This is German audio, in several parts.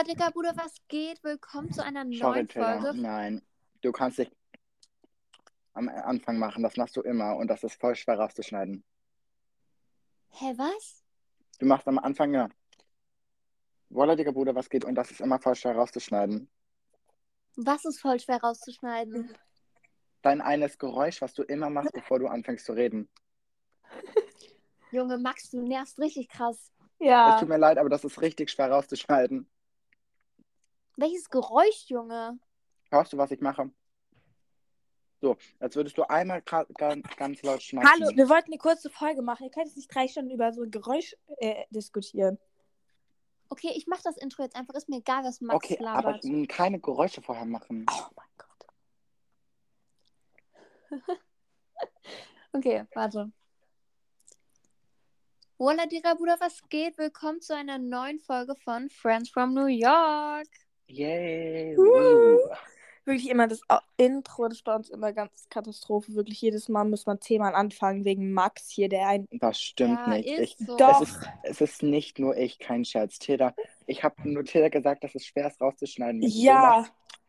Hola, dicker Bruder, was geht? Willkommen zu einer Sorry, neuen Tilda. Folge. Nein. Du kannst dich am Anfang machen. Das machst du immer und das ist voll schwer rauszuschneiden. Hä, was? Du machst am Anfang ja. Wolla, dicker Bruder, was geht? Und das ist immer voll schwer rauszuschneiden. Was ist voll schwer rauszuschneiden? Dein eines Geräusch, was du immer machst, bevor du anfängst zu reden. Junge, Max, du nervst richtig krass. Es Ja. tut mir leid, aber das ist richtig schwer rauszuschneiden. Welches Geräusch, Junge? Hörst du, was ich mache? So, als würdest du einmal ganz, laut schmatzen. Hallo, wir wollten eine kurze Folge machen. Ihr könnt jetzt nicht drei Stunden über so ein Geräusch äh, diskutieren. Okay, ich mach das Intro jetzt einfach. Ist mir egal, was Max Okay, aber labert. mm, keine Geräusche vorher machen. Oh mein Gott. Okay, warte. Hola, dicker Bruder, was geht? Willkommen zu einer neuen Folge von Friends from New York. Yay. Woo. Wirklich immer das Intro, das ist bei uns immer ganz Katastrophe. Wirklich jedes Mal muss man zehnmal anfangen wegen Max hier, der ein. Das stimmt Ja, nicht. ist Ich, so. Doch. Es, ist, es ist nicht nur ich, kein Scherz. Tilda, ich habe nur Tilda gesagt, dass es schwer ist rauszuschneiden. Ja,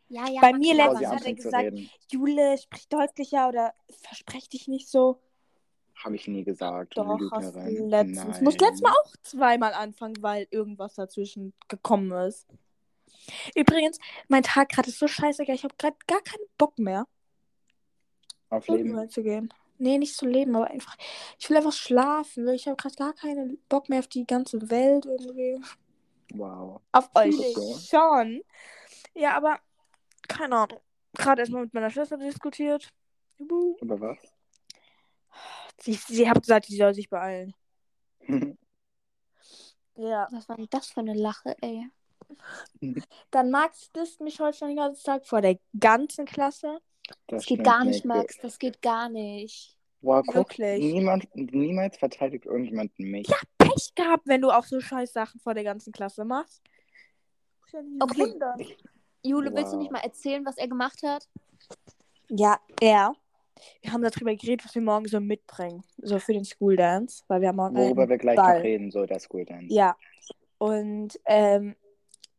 Ja, ja. Bei mir letztens hat er gesagt. Jule, sprich deutlicher oder versprech dich nicht so. Habe ich nie gesagt. Doch, hast du letztens. Du musst letztes Mal auch zweimal anfangen, weil irgendwas dazwischen gekommen ist. Übrigens, mein Tag gerade ist so scheiße, ich habe gerade gar keinen Bock mehr, Auf Leben. zu gehen. Nee, nicht zu leben, aber einfach. Ich will einfach schlafen. weil Ich habe gerade gar keinen Bock mehr auf die ganze Welt irgendwie. Wow. Auf euch schon. Ja, aber keine Ahnung. Gerade erstmal mit meiner Schwester diskutiert. Juhu. Über was? Sie, sie hat gesagt, sie soll sich beeilen. Ja. Was war denn das für eine Lache, ey? Dann Max disst mich heute schon den ganzen Tag vor der ganzen Klasse. Das Das geht gar nicht, Max. Das geht gar nicht. Wow, guck, Wirklich. niemand, niemals verteidigt irgendjemand mich. Ja. Pech gehabt, wenn du auch so scheiß Sachen vor der ganzen Klasse machst. Okay. wundern. Jule, willst du Wow. nicht mal erzählen, was er gemacht hat? Ja, er. Wir haben darüber geredet, was wir morgen so mitbringen. So für den School Dance. Weil wir haben morgen Worüber wir gleich Ball. noch reden, so der School Dance. Ja. Und ähm,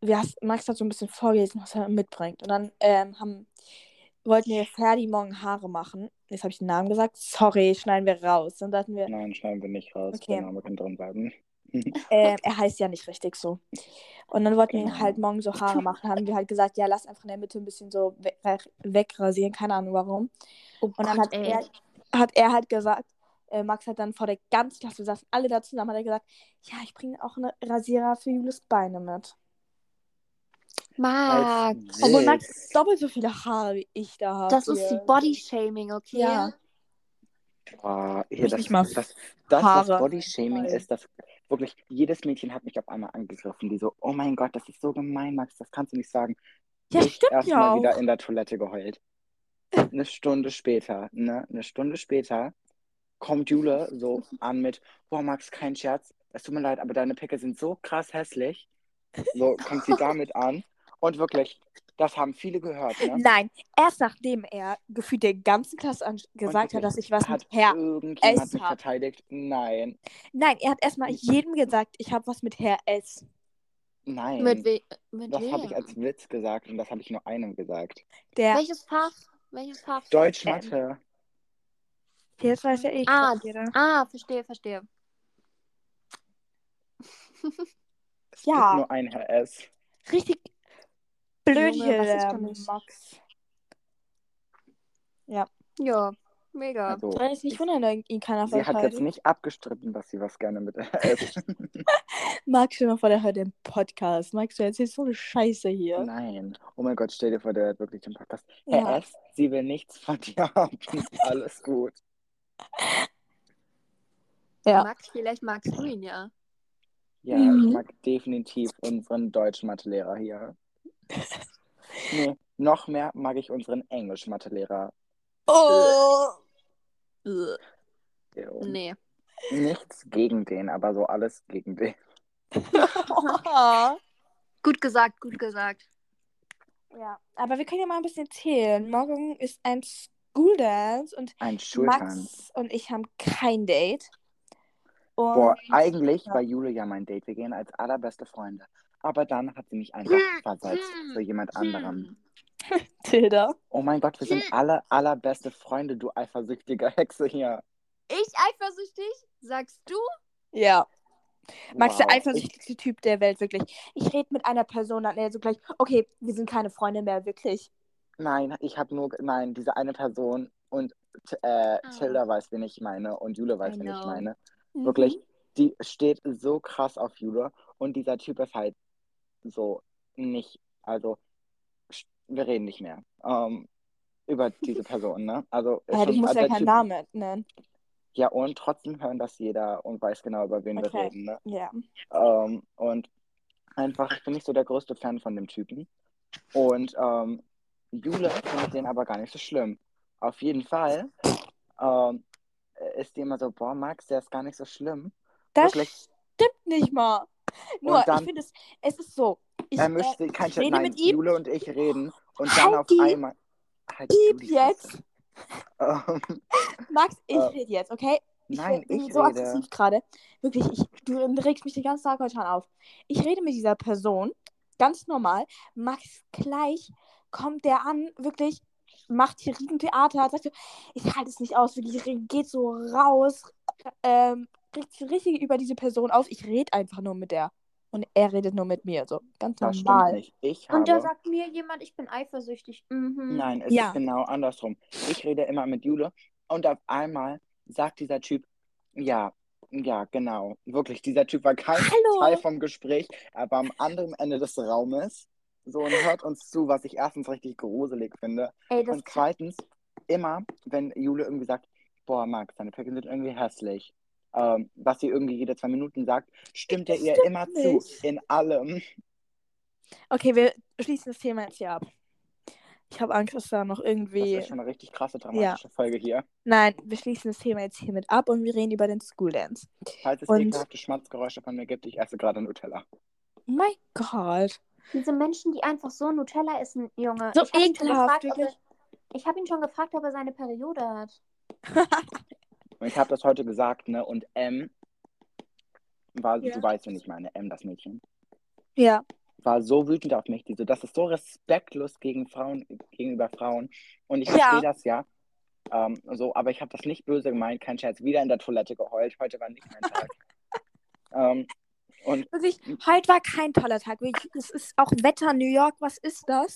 wir hast, Max hat so ein bisschen vorgelesen, was er mitbringt. Und dann ähm, haben, wollten wir Ferdi morgen Haare machen. Jetzt habe ich den Namen gesagt. Sorry, schneiden wir raus. Dann dachten wir, Nein, schneiden wir nicht raus. Okay. Der Name kann drin bleiben. ähm, er heißt ja nicht richtig so. Und dann wollten wir Genau. halt morgen so Haare machen. Haben wir halt gesagt, ja, lass einfach in der Mitte ein bisschen so we wegrasieren. Keine Ahnung warum. Oh Und dann Gott, hat er, hat er halt gesagt, äh, Max hat dann vor der ganzen Klasse, wir saßen alle da zusammen, hat er gesagt, ja, ich bringe auch eine Rasierer für Julis Beine mit. Max. Obwohl. Max doppelt so viele Haare wie ich da habe. Das ist die Body-Shaming, okay? Ja. Boah, hier, das, mal das, das, Haare was Bodyshaming ist, das wirklich, jedes Mädchen hat mich auf einmal angegriffen, die so, oh mein Gott, das ist so gemein, Max, das kannst du nicht sagen. Ja, ich stimmt erst ja mal auch. wieder in der Toilette geheult. Eine Stunde später, ne, eine Stunde später kommt Jule so an mit, boah, Max, kein Scherz, es tut mir leid, aber deine Pickel sind so krass hässlich. So kommt sie damit an. Und wirklich, das haben viele gehört, ne? Nein, erst nachdem er gefühlt der ganzen Klasse an gesagt hat, dass ich was Hat mit Herr irgendjemand S mich hab. verteidigt? Nein. Nein, er hat erstmal jedem gesagt, ich habe was mit Herr S. Nein. Mit, we mit Das habe ich als Witz gesagt und das habe ich nur einem gesagt. Der, Welches Fach? Welches Fach? Deutsch, Ähm, Mathe. jetzt weiß ja ich. Ah, jeder. Ah, verstehe, verstehe. Es ja. gibt nur ein Herr S. Richtig blöd Junge, hier, was ist der? Max. Ja, mega. Also, Soll ich nicht wundern, wenn ihn keiner sie hat jetzt nicht abgestritten, dass sie was gerne mit S. Max, stell mal vor, der hört den Podcast. Max, du erzählst so eine Scheiße hier. Nein. Oh mein Gott, stell dir vor, der hört wirklich den Podcast. Herr Ja. S., sie will nichts von dir haben. Alles gut. Ja. Max, vielleicht magst du ihn ja. Ja, Mhm. ich mag definitiv unseren Deutsch-Mathelehrer hier. Nee, noch mehr mag ich unseren Englisch-Mathelehrer. Oh. Nee. Nichts gegen den, aber so alles gegen den. Gut gesagt, gut gesagt. ja, aber wir können ja mal ein bisschen zählen. Morgen ist ein School Dance und Ein. Max und ich haben kein Date. Und Boah, eigentlich ja. war Jule ja mein Date. Wir gehen als allerbeste Freunde. Aber dann hat sie mich einfach versetzt für jemand anderem. Tilda. Oh mein Gott, wir sind alle allerbeste Freunde, du eifersüchtige Hexe hier. Ich eifersüchtig? Sagst du? Ja. Max, der Wow. eifersüchtigste Typ der Welt, wirklich. Ich rede mit einer Person, dann er so gleich, okay, wir sind keine Freunde mehr, wirklich. Ich, nein, ich habe nur, nein, diese eine Person und äh, Ah. Tilda weiß, wen ich meine und Jule weiß, I wen ich meine. Mhm. Wirklich, die steht so krass auf Jule und dieser Typ ist halt so nicht, also wir reden nicht mehr ähm, über diese Person, ne? Also ist Ja, musst der ja keinen Namen nennen. Ja, und trotzdem hören das jeder und weiß genau, über wen wir Okay. reden, ne? Ja. Ähm, und einfach, ich bin nicht so der größte Fan von dem Typen. Und ähm, Jule findet den aber gar nicht so schlimm. Auf jeden Fall ähm, ist die immer so, boah, Max, der ist gar nicht so schlimm. Das Wirklich. stimmt nicht mal. Nur, dann- ich finde es, es ist so. Ich, er mischt äh, kein ich rede nein, mit ihm. Jule und ich reden und Halt dann auf die einmal. Halt Piep jetzt. Ähm, Max, ich Äh, rede jetzt, okay? Ich nein, bin ich so rede. aggressiv gerade. Wirklich, ich, du regst mich den ganzen Tag heute schon auf. Ich rede mit dieser Person, ganz normal. Max, gleich kommt der an, wirklich, macht hier Riesentheater, sagt so, ich halte es nicht aus, wirklich, geht so raus, ähm, richtig über diese Person auf. Ich rede einfach nur mit der. Und er redet nur mit mir, so ganz Das normal. nicht. Ich Und da habe. sagt mir jemand, ich bin eifersüchtig. Mhm. Nein, es Ja. ist genau andersrum. Ich rede immer mit Jule und auf einmal sagt dieser Typ, ja, ja, genau. Wirklich, dieser Typ war kein Hallo. Teil vom Gespräch, er war am anderen Ende des Raumes. So und hört uns zu, was ich erstens richtig gruselig finde. Ey, Und zweitens, immer, wenn Jule irgendwie sagt, boah, Max, deine Pickel sind irgendwie hässlich. Ähm, was sie irgendwie jede zwei Minuten sagt, stimmt er ihr Stimmt immer nicht. zu. In allem. Okay, wir schließen das Thema jetzt hier ab. Ich habe Angst, dass da noch Das irgendwie. ist schon eine richtig krasse, dramatische Folge hier. Nein, wir schließen das Thema jetzt hiermit ab und wir reden über den School Dance. Falls es Und- ekelhafte Schmatzgeräusche von mir gibt, ich esse gerade Nutella. Mein Gott. Diese Menschen, die einfach so Nutella essen, Junge. So ich ekelhaft, gefragt, wirklich. er, Ich habe ihn schon gefragt, ob er seine Periode hat. Und ich habe das heute gesagt, ne? Und M war, Ja. du weißt, wen ich meine, M, das Mädchen, Ja. war so wütend auf mich. Die so, das ist so respektlos gegen Frauen, gegenüber Frauen. Und ich Ja. verstehe das ja. Ähm, so, aber ich habe das nicht böse gemeint, kein Scherz, wieder in der Toilette geheult. Heute war nicht mein Tag. ähm, und Wirklich, heute war kein toller Tag. Es ist auch Wetter New York. Was ist das?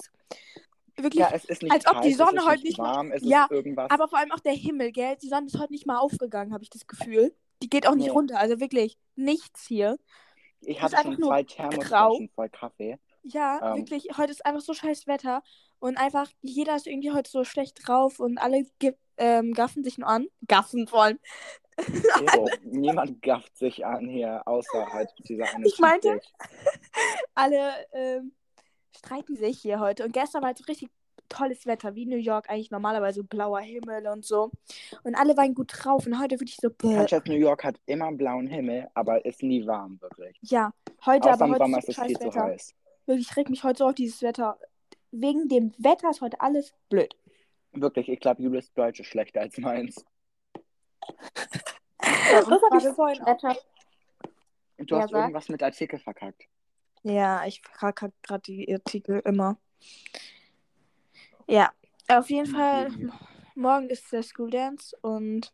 Wirklich. ja, es ist nicht als ob kalt, die Sonne heute nicht mal- warm, es Ja, ist irgendwas. aber vor allem auch der Himmel, gell? Die Sonne ist heute nicht mal aufgegangen, habe ich das Gefühl. Die geht auch nicht Nee. runter. Also wirklich nichts hier. ich hatte schon zwei. Thermosflaschen voll Kaffee. Ja, Ähm. wirklich. Heute ist einfach so scheiß Wetter. Und einfach, jeder ist irgendwie heute so schlecht drauf und alle ähm, gaffen sich nur an. Gaffen vor allem. Ero, niemand gafft sich an hier, außer halt dieser eine Ich meinte- alle ähm, streiten sich hier heute. Und gestern war so richtig tolles Wetter, wie New York eigentlich normalerweise blauer Himmel und so. Und alle waren gut drauf. Und heute wirklich so, bäh. Manchester, New York hat immer blauen Himmel, aber ist nie warm, wirklich. ja, heute Außer aber heute Sommer ist so es viel zu heiß. Wirklich, ich reg mich heute so auf dieses Wetter. Wegen dem Wetter ist heute alles blöd. Wirklich, ich glaube, Julius Deutsch ist schlechter als meins. Das hab ich vorhin auch. Du Ja, hast sag. irgendwas mit Artikel verkackt. Ja, ich frage gerade die Artikel immer. Ja, auf jeden Fall, morgen ist der School Dance und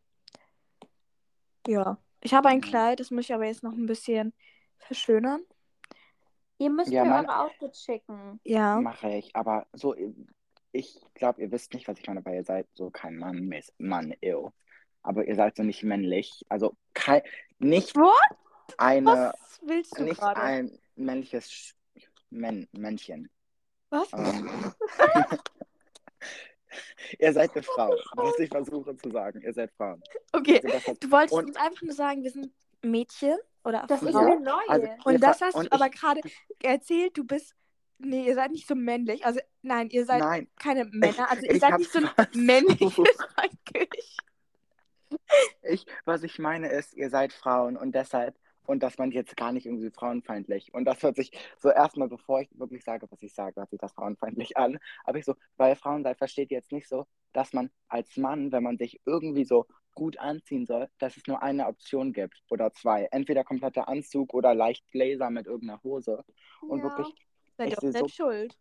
ja, ich habe ein. Kleid, das muss ich aber jetzt noch ein bisschen verschönern. Ihr müsst Ja, mir mein- eure Outfits schicken. Ja, Mache ich, aber so, ich glaube, ihr wisst nicht, was ich meine, weil ihr seid so kein Mann, Miss- Mann, ew. Aber ihr seid so nicht männlich. Also kein, nicht What? eine, was willst du nicht gerade? ein männliches Sch- Män Männchen. Was? Ähm, ihr seid eine Frau, was ich versuche zu sagen. Ihr seid Frauen. Okay, Also du wolltest und- uns einfach nur sagen, wir sind Mädchen oder Das ist Frauen. mir neu. also- Und das hast und du aber gerade erzählt, du bist. Nee, ihr seid nicht so männlich. Also, nein, ihr seid Nein, keine Männer. Also, ihr ich seid nicht so ein männliches. Rankisch. ich, was ich meine ist, ihr seid Frauen und deshalb und das meint jetzt gar nicht irgendwie frauenfeindlich. Und das hört sich so erstmal, bevor ich wirklich sage, was ich sage, hört sich das frauenfeindlich an. Aber ich so, weil Frauen seid, versteht ihr jetzt nicht so, dass man als Mann, wenn man sich irgendwie so gut anziehen soll, dass es nur eine Option gibt oder zwei. Entweder kompletter Anzug oder leicht Blazer mit irgendeiner Hose. Und Ja. wirklich Seid ihr auch seh so- selbst schuld.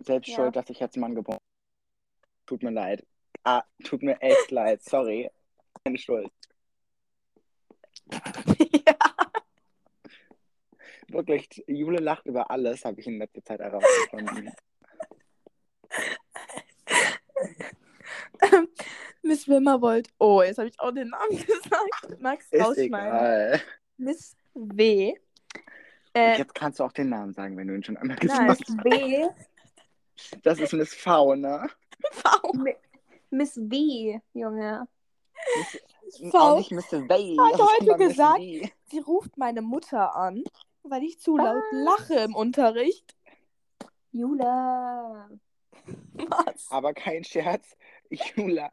selbst Ja. schuld, dass ich jetzt Mann geboren bin. Tut mir leid. Ah, tut mir echt leid. Sorry. Keine Schuld. Ja. Wirklich, Jule lacht über alles, habe ich in letzter Zeit herausgefunden. Miss Wimmerwold. Oh, jetzt habe ich auch den Namen gesagt. Max rausschneiden. Miss W. Äh, Jetzt kannst du auch den Namen sagen, wenn du ihn schon einmal gesagt Miss W. hast. Das ist Miss V, ne? V. Mi- Miss V, Junge. V. Auch nicht Miss V. Hat heute sondern Miss gesagt-. Sie ruft meine Mutter an, weil ich zu laut Was? lache im Unterricht. Jula. Was? Aber kein Scherz. Jule,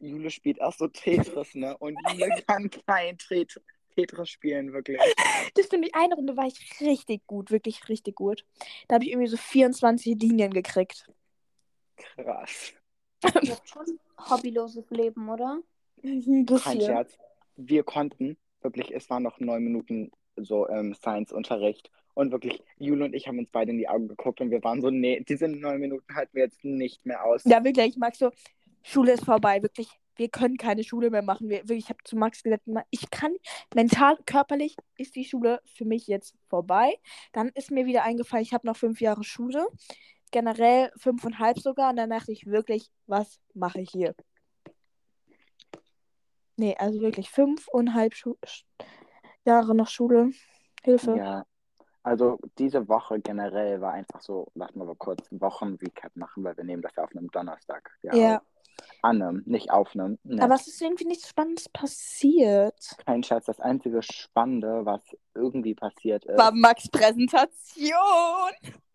Jule spielt auch so Tetris, ne? Und Jule kann kein Tet- Tetris spielen, wirklich. Das finde ich, eine Runde war ich richtig gut, wirklich richtig gut. Da habe ich irgendwie so 24 Linien gekriegt. Krass. Ihr habt schon hobbyloses Leben, oder? Ein Kein. Scherz. Wir konnten, wirklich, es waren noch neun Minuten so im Science-Unterricht. Und wirklich, Jule und ich haben uns beide in die Augen geguckt und wir waren so, nee, diese neun Minuten halten wir jetzt nicht mehr aus. Ja, wirklich, ich mag so, Schule ist vorbei, wirklich. Wir können keine Schule mehr machen. Wir, wirklich, ich habe zu Max gesagt, ich kann mental, körperlich ist die Schule für mich jetzt vorbei. Dann ist mir wieder eingefallen, ich habe noch fünf Jahre Schule. Generell fünfeinhalb sogar. Und dann dachte ich wirklich, was mache ich hier? Nee, also wirklich fünfeinhalb Schu Sch- Jahre noch Schule. Hilfe. Ja, also diese Woche generell war einfach so, lass mal mal kurz einen Wochen-Recap machen, weil wir nehmen das ja auf einem Donnerstag. Ja. Ja. auf. An einem, nicht auf einem. Ne. Aber es ist irgendwie nichts Spannendes passiert. Kein Scherz, das einzige Spannende, was irgendwie passiert ist, War Max Präsentation.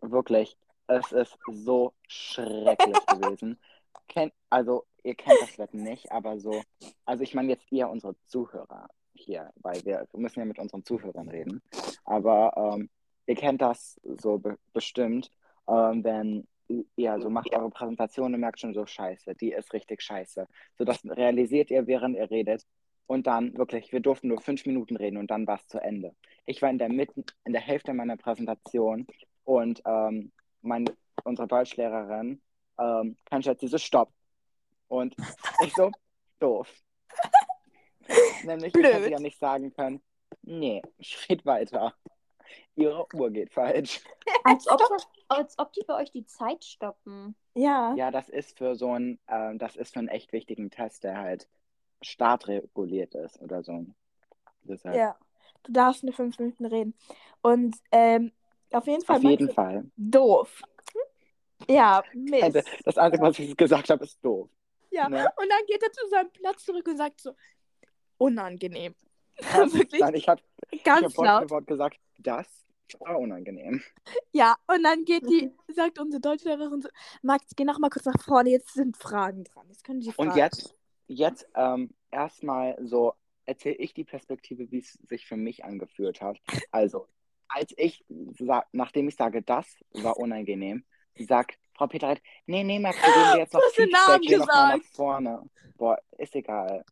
wirklich, es ist so schrecklich gewesen. Kennt, also, ihr kennt das Wetten nicht, aber so, also ich meine jetzt ihr, unsere Zuhörer hier, weil wir, wir müssen ja mit unseren Zuhörern reden. Aber ähm, ihr kennt das so be bestimmt, ähm, wenn ihr so macht eure Präsentation und merkt schon so, scheiße, die ist richtig scheiße. So, das realisiert ihr, während ihr redet. Und dann wirklich, wir durften nur fünf Minuten reden und dann war es zu Ende. Ich war in der Mitte, in der Hälfte meiner Präsentation und ähm, mein, unsere Deutschlehrerin, ähm, kein Scherz, diese Stopp. Und ich so, doof. Nämlich, ich hätte Blöd. ja nicht sagen können, nee, ich red weiter. Ihre Uhr geht falsch. Als ob, das, als ob die bei euch die Zeit stoppen. Ja. Ja, das ist für so einen, ähm, das ist für einen echt wichtigen Test, der halt startreguliert ist oder so. Deshalb. Ja. Du darfst nur fünf Minuten reden. Und ähm, auf jeden Fall Auf jeden Fall. doof. Ja, Mist. Das Einzige, was ich gesagt habe, ist doof. Ja. Ne? Und dann geht er zu seinem Platz zurück und sagt so, unangenehm. Wirklich Nein, ich habe ich ganz hab laut. für Wort gesagt, das war unangenehm. Ja, und dann geht die, sagt unsere Deutschlehrerin so, Max, geh noch mal kurz nach vorne, jetzt sind Fragen dran. Jetzt können die Fragen. Und jetzt, jetzt ähm, erstmal so erzähle ich die Perspektive, wie es sich für mich angefühlt hat. Also, als ich, nachdem ich sage, das war unangenehm, sagt Frau Petereit, nee, nee, Max, wir geben dir jetzt noch Du hast den Feedback, Namen geh noch mal nach gesagt. vorne. Boah, ist egal.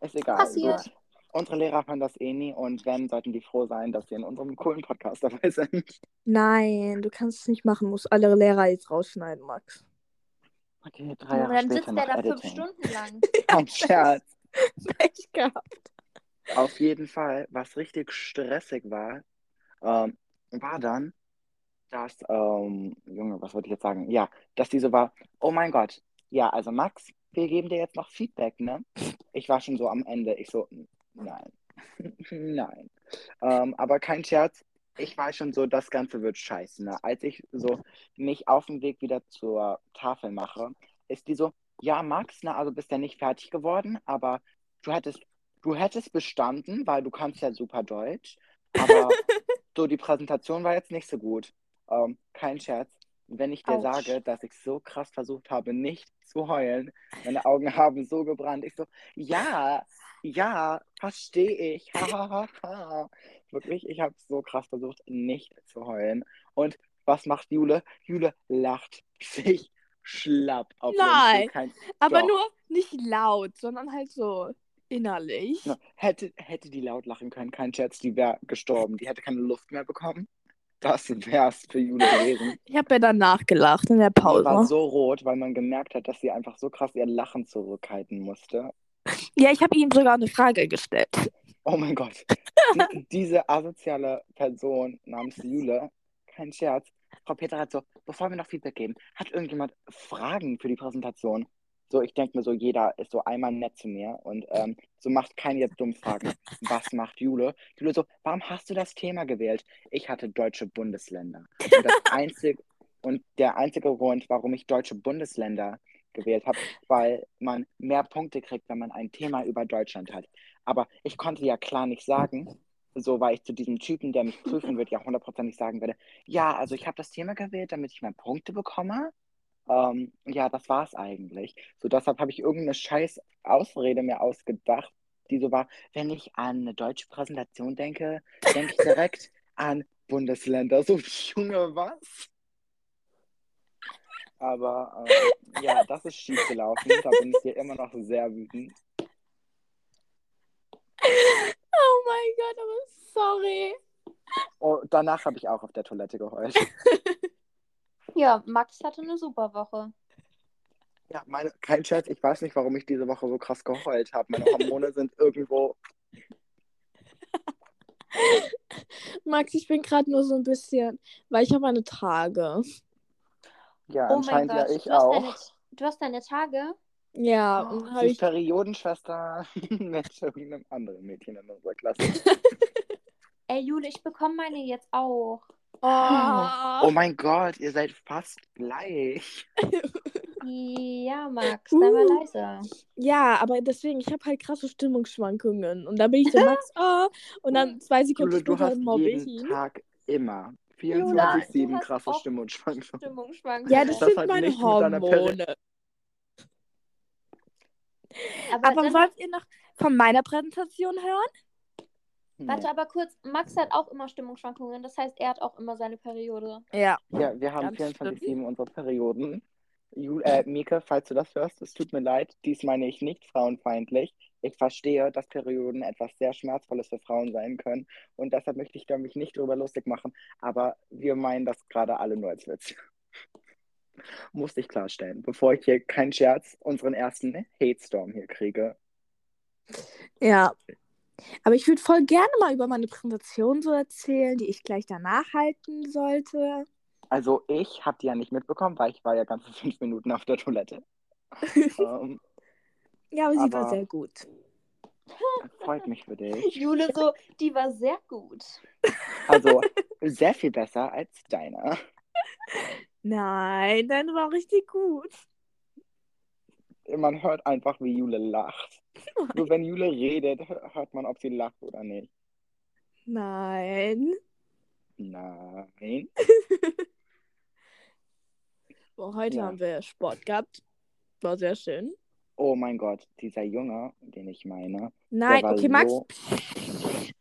Ist egal. Passiert. Gut. Unsere Lehrer hören das eh nie und wenn, sollten die froh sein, dass sie in unserem coolen Podcast dabei sind. Nein, du kannst es nicht machen, musst alle Lehrer jetzt rausschneiden, Max. Okay, drei Jahre dann sitzt der da fünf. Stunden lang. Kein Scherz. Pech gehabt. Auf jeden Fall, was richtig stressig war, ähm, war dann, dass, ähm, Junge, was wollte ich jetzt sagen? Ja, dass die so war, oh mein Gott, ja, also Max, wir geben dir jetzt noch Feedback, ne? Ich war schon so am Ende, ich so, nein, nein. Ähm, aber kein Scherz, ich war schon so, das Ganze wird scheiße, ne? Als ich so mich auf dem Weg wieder zur Tafel mache, ist die so, ja, Max, ne, also bist ja nicht fertig geworden, aber du hättest Du hättest bestanden, weil du kannst ja super Deutsch, aber so die Präsentation war jetzt nicht so gut. Ähm, kein Scherz. Wenn ich dir Autsch. sage, dass ich so krass versucht habe, nicht zu heulen, meine Augen haben so gebrannt. Ich so, ja, Ja, verstehe ich. Ha, ha, ha, ha. Wirklich, ich habe so krass versucht, nicht zu heulen. Und was macht Jule? Jule lacht sich schlapp auf Nein. Kein, Aber Doch. nur nicht laut, sondern halt so innerlich. Hätte, hätte die laut lachen können, kein Scherz, die wäre gestorben. Die hätte keine Luft mehr bekommen. Das wär's für Jule gewesen. Ich habe ja danach gelacht in der Die war Pause. so rot, weil man gemerkt hat, dass sie einfach so krass ihr Lachen zurückhalten musste. Ja, ich habe ihm sogar eine Frage gestellt. Oh mein Gott. Die, diese asoziale Person namens Jule, kein Scherz. Frau Peter hat so, bevor wir noch Feedback geben, hat irgendjemand Fragen für die Präsentation? So, ich denke mir so, jeder ist so einmal nett zu mir und ähm, so macht keiner jetzt dumme Fragen. Was macht Jule? Jule so, warum hast du das Thema gewählt? Ich hatte deutsche Bundesländer. Und, das einzig, und der einzige Grund, warum ich deutsche Bundesländer gewählt habe, weil man mehr Punkte kriegt, wenn man ein Thema über Deutschland hat. Aber ich konnte ja klar nicht sagen, so war ich zu diesem Typen, der mich prüfen wird, ja hundertprozentig sagen werde, ja, also ich habe das Thema gewählt, damit ich mehr Punkte bekomme. Ähm, ja, das war es eigentlich. So deshalb habe ich irgendeine scheiß Ausrede mir ausgedacht, die so war, wenn ich an eine deutsche Präsentation denke, denke ich direkt an Bundesländer. So, Junge, was? Aber ähm, ja, das ist schief gelaufen. Da bin ich dir immer noch sehr wütend. Oh mein Gott, aber sorry. Oh, danach habe ich auch auf der Toilette geheult. Ja, Max hatte eine super Woche. Ja, meine, kein Scherz, ich weiß nicht, warum ich diese Woche so krass geheult habe. Meine Hormone sind irgendwo. Max, ich bin gerade nur so ein bisschen, weil ich habe meine Tage. Ja, Oh mein anscheinend ja ich du hast, deine, auch. du hast deine Tage? Ja, Oh, habe sie ist ich. Periodenschwester mit irgendeinem anderen Mädchen in unserer Klasse. Ey, Jule, ich bekomme meine jetzt auch. Oh, Oh mein Gott, ihr seid fast gleich. Ja, Max, sei mal Uh. leise. Ja, aber deswegen, ich habe halt krasse Stimmungsschwankungen. Und da bin ich so, Max, oh. Und dann zwei Sekunden Jule, später mobbe ich jeden ihn. Tag immer Jula, du 24-7 hast krasse Stimmungsschwankungen. Stimmungsschwankungen. Ja, das, Das sind meine Hormone. Aber, Aber dann, wollt ihr noch von meiner Präsentation hören? Warte aber kurz, Max hat auch immer Stimmungsschwankungen. Das heißt, er hat auch immer seine Periode. Ja. Ja, wir haben Ganz 24-7 unsere Perioden. Ju äh, Mieke, falls du das hörst, es tut mir leid, dies meine ich nicht frauenfeindlich. Ich verstehe, dass Perioden etwas sehr Schmerzvolles für Frauen sein können und deshalb möchte ich da mich nicht drüber lustig machen, aber wir meinen das gerade alle nur als Witz. Musste ich klarstellen, bevor ich hier keinen Scherz unseren ersten Hate-Storm hier kriege. Ja. Aber ich würde voll gerne mal über meine Präsentation so erzählen, die ich gleich danach halten sollte. Also ich habe die ja nicht mitbekommen, weil ich war ja ganze fünf Minuten auf der Toilette. ähm, Ja, aber sie war Aber- sehr gut. freut mich für dich. Jule so, die war sehr gut. Also sehr viel besser als deine. Nein, deine war richtig gut. Man hört einfach, wie Jule lacht. Nur wenn Jule redet, hört man, ob sie lacht oder nicht. Nein. Nein. Boah, heute Ja. haben wir Sport gehabt. War sehr schön. Oh mein Gott, dieser Junge, den ich meine. Nein, okay, Max. so-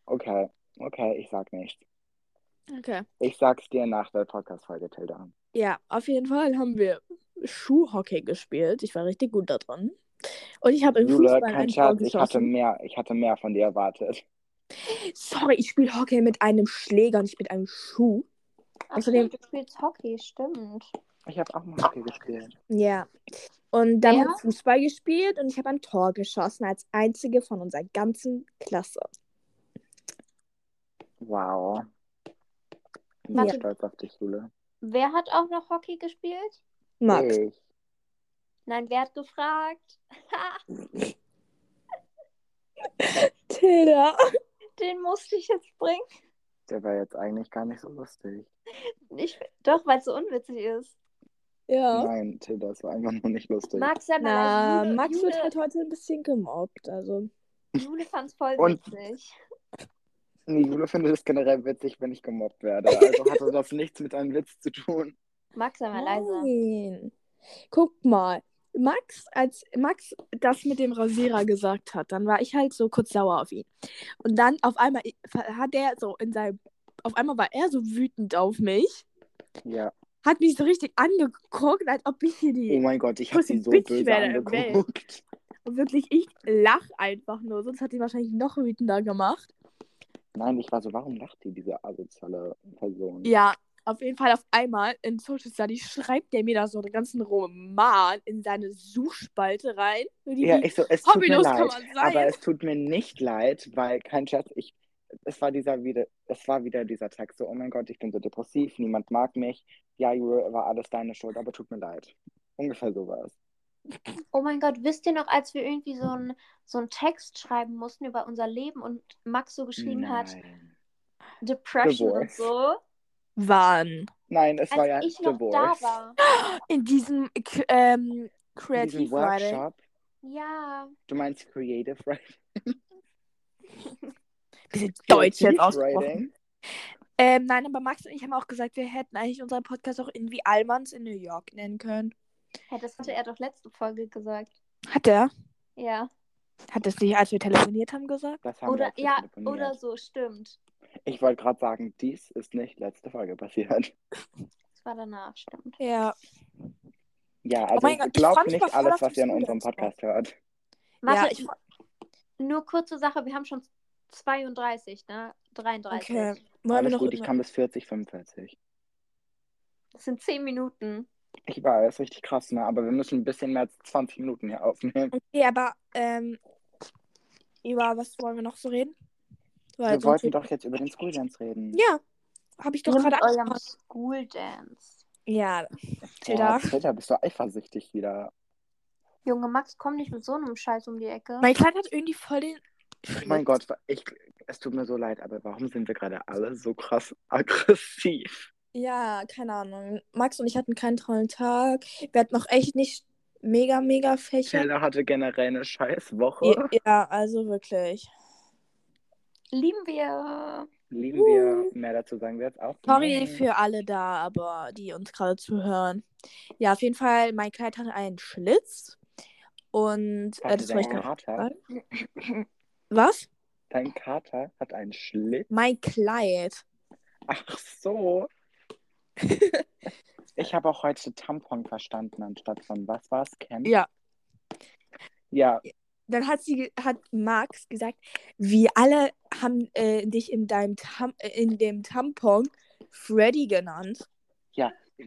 Okay, okay, ich sag nichts. Okay. Ich sag's dir nach der Podcast-Folge, Tilda. Ja, auf jeden Fall haben wir Schuhhockey gespielt. Ich war richtig gut da drin. Und ich habe im Jule, Fußball kein ein Tor Scherz, ich hatte mehr, ich hatte mehr von dir erwartet. Sorry, ich spiele Hockey mit einem Schläger und nicht mit einem Schuh. Ach, Außerdem- du spielst Hockey, stimmt. Ich habe auch mal Hockey gespielt. Ja. Und dann Wer? habe ich Fußball gespielt und ich habe ein Tor geschossen als einzige von unserer ganzen Klasse. Wow. Ich bin Warte. sehr stolz auf dich, Jule. Wer hat auch noch Hockey gespielt? Max. Ich. Nein, wer hat gefragt? Tilda. Den musste ich jetzt bringen. Der war jetzt eigentlich gar nicht so lustig. Ich, doch, weil es so unwitzig ist. Ja. Nein, Tilda, das war einfach nur nicht lustig. Max, mal Na, leise. Jule, Max Jule, wird halt heute ein bisschen gemobbt. Also. Jule fand's voll Und- witzig. Nee, Jule findet es generell witzig, wenn ich gemobbt werde. Also hatte das nichts mit einem Witz zu tun. Max, sei mal leise. Nein. Guck mal. Max, als Max das mit dem Rasierer gesagt hat, dann war ich halt so kurz sauer auf ihn. Und dann auf einmal hat er so in seinem, auf einmal war er so wütend auf mich, Ja. hat mich so richtig angeguckt, als ob ich hier Oh die. mein Gott, ich größte sie so Bitch böse angeguckt. Und wirklich, ich lach einfach nur, sonst hat die wahrscheinlich noch wütender gemacht. Nein, ich war so, warum lacht die, diese asoziale Person? Ja, auf jeden Fall auf einmal in Social Studies schreibt der mir da so einen ganzen Roman in seine Suchspalte rein. Ja, ich so, es tut mir hobbylos kann leid, man sein. aber es tut mir nicht leid, weil kein Scherz, ich, es war dieser wieder, es war wieder dieser Text so, oh mein Gott, ich bin so depressiv, niemand mag mich, ja, Jule, war alles deine Schuld, aber tut mir leid. Ungefähr sowas. Oh mein Gott, wisst ihr noch, als wir irgendwie so einen so einen Text schreiben mussten über unser Leben und Max so geschrieben hat, Nein. Depression Divorce. und so? Wann? Nein, es war ja ich noch Divorce. da war. In diesem ähm, In Creative diesem Writing. Workshop, Ja. du meinst Creative Writing? Bisschen Deutsch jetzt Creative ausgesprochen. Writing? Ähm, nein, aber Max und ich haben auch gesagt, wir hätten eigentlich unseren Podcast auch irgendwie Allmanns in New York nennen können. Hey, das hatte er doch letzte Folge gesagt. Hat er? Ja. Hat das nicht, als wir telefoniert haben, gesagt? Das haben wir Oder ja, telefoniert. oder so, stimmt. Ich wollte gerade sagen, dies ist nicht letzte Folge passiert. Das war danach, stimmt. Ja. Ja, also Oh Gott, ich glaubt mich nicht alles, was ihr in unserem Podcast hört. Warte, ja, ich, nur kurze Sache, wir haben schon 32, ne? 33. okay. Wollen wir Alles noch gut, ich kann bis 40, 45. Das sind 10 Minuten. Ich weiß, richtig krass, ne? Aber wir müssen ein bisschen mehr als 20 Minuten hier aufnehmen. Okay, aber ähm, über was wollen wir noch so reden? Weil Wir wollten doch jetzt über den School Dance reden. Ja, habe ich doch mit gerade eurem angefangen. School Dance. Ja, Tilda. Tilda, bist du eifersüchtig wieder. Junge, Max, komm nicht mit so einem Scheiß um die Ecke. Mein Kleid hat irgendwie voll den. Oh mein Gott, ich, es tut mir so leid, aber warum sind wir gerade alle so krass aggressiv? Ja, keine Ahnung. Max und ich hatten keinen tollen Tag. Wir hatten noch echt nicht mega, mega Fächer. Tilda hatte generell eine scheiß Woche. Ja, ja, also wirklich. Lieben wir. Lieben wir. Mehr dazu sagen wir jetzt auch. Sorry nicht. für alle da, aber die uns gerade zuhören. Ja, auf jeden Fall, mein Kleid hatte einen Schlitz. Und äh, das wollte ich noch. Was? dein Kater hat einen Schlitz. Mein Kleid. Ach so. Ich habe auch heute Tampon verstanden anstatt von was war es? Camp? Ja. Ja, Dann hat sie, hat Max gesagt, wir alle haben äh, dich in deinem Tam äh, in dem Tampon Freddy genannt.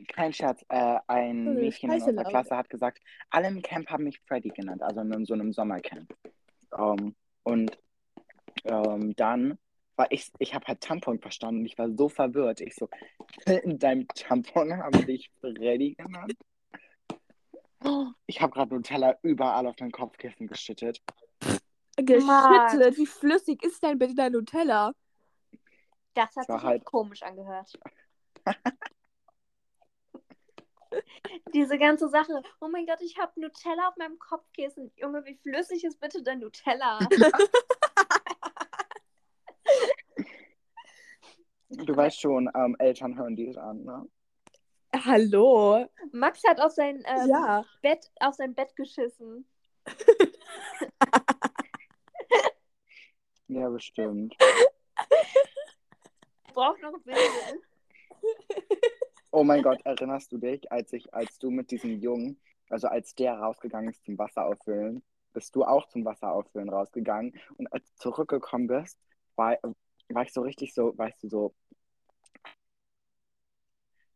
kein Scherz. Äh, ein Oh, Mädchen in unserer. Klasse hat gesagt, alle im Camp haben mich Freddy genannt, also in so einem Sommercamp. Ähm, und ähm, dann war ich, ich habe halt Tampon verstanden und ich war so verwirrt. Ich so, in deinem Tampon haben dich Freddy genannt? Ich habe gerade Nutella überall auf mein Kopfkissen geschüttet. Geschüttelt. Wie flüssig ist denn bitte dein Nutella? Das hat sich halt- komisch angehört. Diese ganze Sache. Oh mein Gott, ich habe Nutella auf meinem Kopfkissen. Junge, wie flüssig ist bitte dein Nutella? Du weißt schon, ähm, Eltern hören dies an, ne? Hallo. Max hat auf sein, ähm, Ja. Bett, auf sein Bett geschissen. Ja, bestimmt. Braucht noch Bilder. Oh mein Gott, erinnerst du dich, als ich, als du mit diesem Jungen, also als der rausgegangen ist zum Wasser auffüllen, bist du auch zum Wasser auffüllen rausgegangen und als du zurückgekommen bist, war, war ich so richtig so, weißt du, so,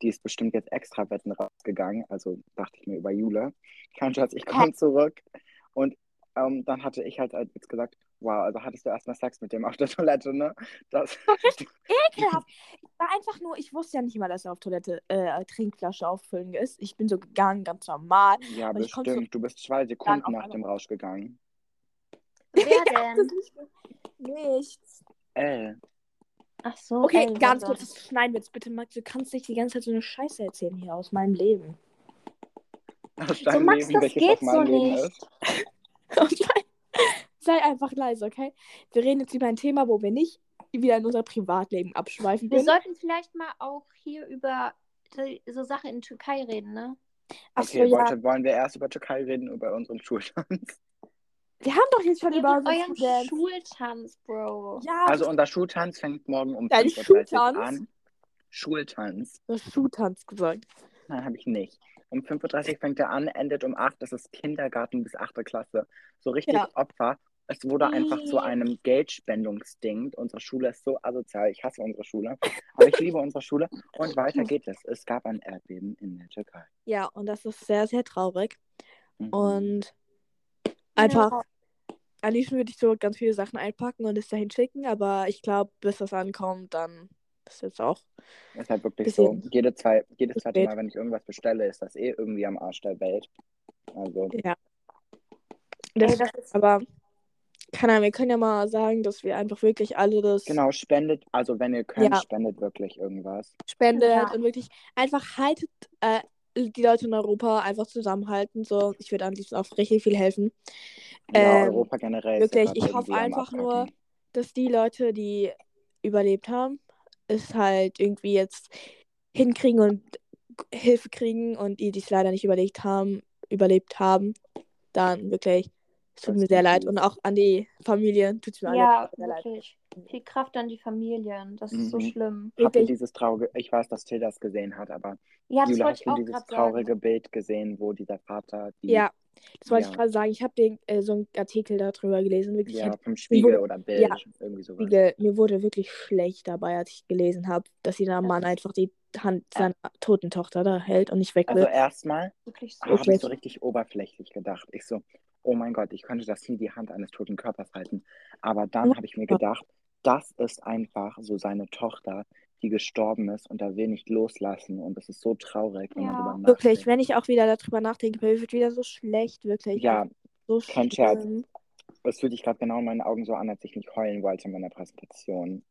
die ist bestimmt jetzt extra wetten rausgegangen, also dachte ich mir über Jule. Kein Schatz, ich komme zurück und ähm, dann hatte ich halt jetzt gesagt, wow, also hattest du erstmal Sex mit dem auf der Toilette, ne? Das, Ekelhaft. Ich war einfach nur, ich wusste ja nicht mal, dass er auf Toilette äh, Trinkflasche auffüllen ist. Ich bin so gegangen, ganz normal. ja, Aber so- bestimmt, du bist zwei Sekunden auf nach dem Rausch gegangen. Wer denn? Nichts. Äh. Ach so. Okay, ey, ganz kurz, das schneiden wir jetzt bitte, Max. Du kannst nicht die ganze Zeit so eine Scheiße erzählen hier aus meinem Leben. Aus So, Max, Leben, das geht so Leben nicht. Sei einfach leise, okay? Wir reden jetzt über ein Thema, wo wir nicht wieder in unser Privatleben abschweifen Wir können. sollten vielleicht mal auch hier über so Sachen in Türkei reden, ne? Achso, Okay, ja. wollte, wollen wir erst über Türkei reden, über unseren Schultanz? Wir haben doch jetzt schon über Über euren Schultanz. Schultanz, Bro. Ja, Also unser Schultanz fängt morgen um Dein 5.30 Uhr Schultanz? an. Schultanz. du hast Schultanz gesagt. Nein, habe ich nicht. Um 5.30 Uhr fängt er an, endet um 8. Das ist Kindergarten bis 8. Klasse. So richtig Ja. Opfer. Es wurde einfach zu einem Geldspendungsding. Unsere Schule ist so asozial. Ich hasse unsere Schule. Aber ich liebe unsere Schule. Und weiter geht es. Es gab ein Erdbeben in der Türkei. Ja, und das ist sehr, sehr traurig. Mhm. Und einfach, Alicia würde ich so ganz viele Sachen einpacken und es dahin schicken, aber ich glaube, bis das ankommt, dann ist jetzt auch. ist halt wirklich so. Jede zwei, jedes zweite. Mal, wenn ich irgendwas bestelle, ist das eh irgendwie am Arsch der Welt. Also, Ja. Ey, Das, das ist, aber keine Ahnung, wir können ja mal sagen, dass wir einfach wirklich alle das genau, spendet. Also, wenn ihr könnt, Ja. spendet wirklich irgendwas. spendet Ja. und wirklich einfach haltet äh, die Leute in Europa einfach zusammenhalten. So, ich würde an liebsten auch richtig viel helfen. Ja, Ähm, Europa generell. wirklich, ich hoffe am einfach nur, dass die Leute, die überlebt haben, es halt irgendwie jetzt hinkriegen und Hilfe kriegen und die, die es leider nicht überlegt haben, überlebt haben, dann wirklich, es tut Das mir sehr leid und auch an die Familien tut es mir ja, alle sehr leid. Viel Kraft an die Familien. Das ist so Mhm. schlimm. Habt ihr dieses traurige, ich weiß, dass Till das gesehen hat, aber Ja, das Jule, hast ich du auch dieses traurige sagen. Bild gesehen, wo dieser Vater die, Ja, das wollte ich Ja. gerade sagen. Ich habe den äh, so einen Artikel darüber gelesen. Wirklich, ich ja, vom Spiegel wurde- oder Bild, ja, irgendwie sowas. Spiegel, mir wurde wirklich schlecht dabei, als ich gelesen habe, dass dieser Mann einfach die Hand seiner toten Tochter da hält und nicht weg Also will. erstmal Wirklich so. habe ich so richtig oberflächlich gedacht. Ich so, oh mein Gott, ich könnte das nie die Hand eines toten Körpers halten. Aber dann Ja. habe ich mir gedacht, das ist einfach so seine Tochter, die gestorben ist und er will nicht loslassen. Und es ist so traurig, wenn man Ja. darüber Wirklich, nachdenkt. wenn ich auch wieder darüber nachdenke, mir wird wieder so schlecht, wirklich. Ja, Also, so kein Scherz. schlimm. es fühlt sich gerade genau in meinen Augen so an, als ich nicht heulen wollte in meiner Präsentation.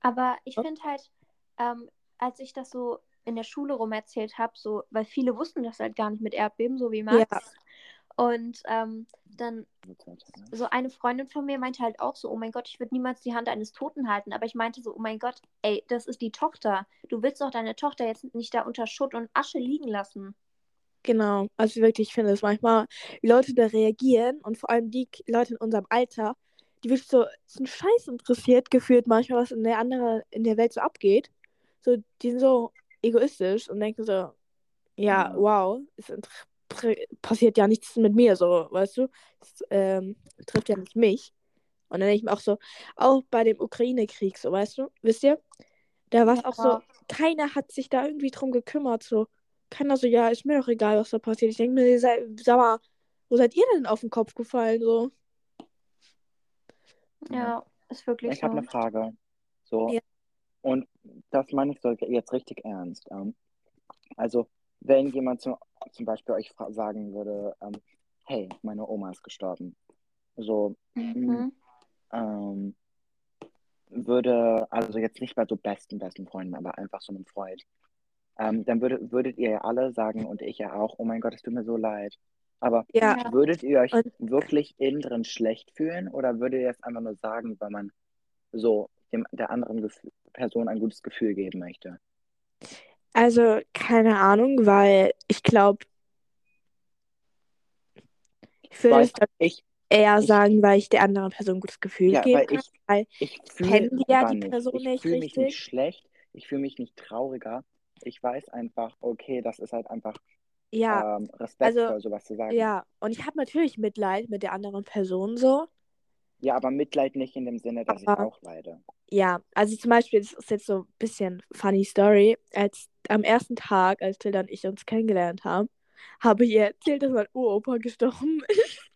Aber ich Oh. finde halt, ähm, als ich das so in der Schule rum erzählt habe, so, weil viele wussten das halt gar nicht mit Erdbeben, so wie Max. Ja. Und ähm, dann so eine Freundin von mir meinte halt auch so, oh mein Gott, ich würde niemals die Hand eines Toten halten. Aber ich meinte so, oh mein Gott, ey, das ist die Tochter. Du willst doch deine Tochter jetzt nicht da unter Schutt und Asche liegen lassen. Genau, also wirklich, ich finde es manchmal, wie Leute da reagieren und vor allem die Leute in unserem Alter, die wirklich so, sind scheiß interessiert gefühlt manchmal, was in der anderen, in der Welt so abgeht. So, die sind so egoistisch und denken so, ja, Ja. wow, es inter- prä- passiert ja nichts mit mir, so, weißt du? Es ähm, trifft ja nicht mich. Und dann denke ich mir auch so, auch bei dem Ukraine-Krieg, so, weißt du, wisst ihr? Da war es auch so, keiner hat sich da irgendwie drum gekümmert, so. Keiner so, ja, ist mir doch egal, was da passiert. Ich denke mir, ihr seid, sag mal, wo seid ihr denn auf den Kopf gefallen, so? Ja, ist wirklich Ich so. habe eine Frage. So. Ja. Und das meine ich so jetzt richtig ernst. Ähm, also, wenn jemand zu, zum Beispiel euch sagen würde, ähm, hey, meine Oma ist gestorben. So, Mhm. ähm, würde, also jetzt nicht bei so besten, besten Freunden, aber einfach so einem Freund, ähm, dann würde, würdet ihr ja alle sagen und ich ja auch, oh mein Gott, es tut mir so leid. Aber Ja, würdet ihr euch Und- wirklich innen drin schlecht fühlen oder würdet ihr es einfach nur sagen, weil man so dem, der anderen Gefühl, Person ein gutes Gefühl geben möchte? Also keine Ahnung, weil ich glaube, ich würde Weil es dann ich, eher ich- sagen, weil ich der anderen Person ein gutes Gefühl ja, geben weil kann. ich, weil ich fühle kennen die ja die nicht. Person Ich nicht fühle mich nicht richtig. schlecht, ich fühle mich nicht trauriger. Ich weiß einfach, okay, das ist halt einfach Ja, ähm, respektvoll, also, sowas zu sagen. ja. Und ich habe natürlich Mitleid mit der anderen Person so. Ja, aber Mitleid nicht in dem Sinne, dass ich Aber- auch leide. Ja, also zum Beispiel, das ist jetzt so ein bisschen funny Story. Als am ersten Tag, als Tilda und ich uns kennengelernt haben, habe ich ihr erzählt, dass mein Uropa gestorben ist.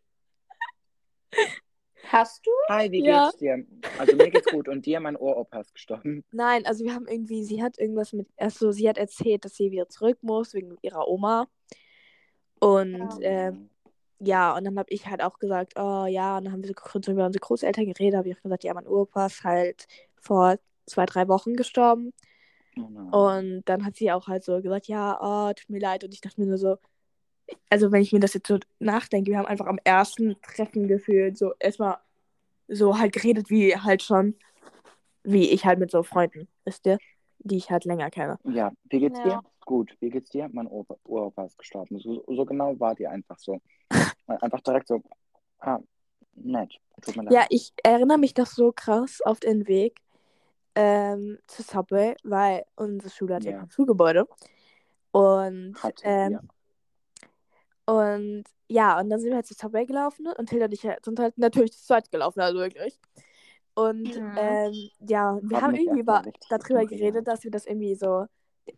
Hast du? Hi, wie Ja. geht's dir? Also mir geht's gut und dir, mein Ohropa ist gestorben. Nein, also wir haben irgendwie, sie hat irgendwas mit, also sie hat erzählt, dass sie wieder zurück muss wegen ihrer Oma. Und Ja. ähm, ja, und dann habe ich halt auch gesagt, oh ja, und dann haben wir so kurz über unsere Großeltern geredet, habe ich auch gesagt, ja, mein Opa ist halt vor zwei, drei Wochen gestorben. Oh. Und dann hat sie auch halt so gesagt, ja, oh, tut mir leid. Und ich dachte mir nur so, also wenn ich mir das jetzt so nachdenke, wir haben einfach am ersten Treffen gefühlt so erstmal so halt geredet, wie halt schon, wie ich halt mit so Freunden, wisst ihr? die ich halt länger kenne. Ja, wie geht's Ja. dir? Gut, wie geht's dir? Mein Opa, Uropa ist gestorben. So, so genau war die einfach so. Einfach direkt so, ah, nett, tut mir leid. Ja, ich erinnere mich noch so krass auf den Weg ähm, zu Subway, weil unsere Schule hat ja, Ja. kein Schulgebäude. Und, Hatte, ähm, ja. und ja, und dann sind wir halt zu Subway gelaufen und Hilda und ich sind halt natürlich zu zweit gelaufen, also wirklich. Und Mhm. ähm, ja, wir Hab haben irgendwie über, darüber geredet, dass wir das irgendwie so,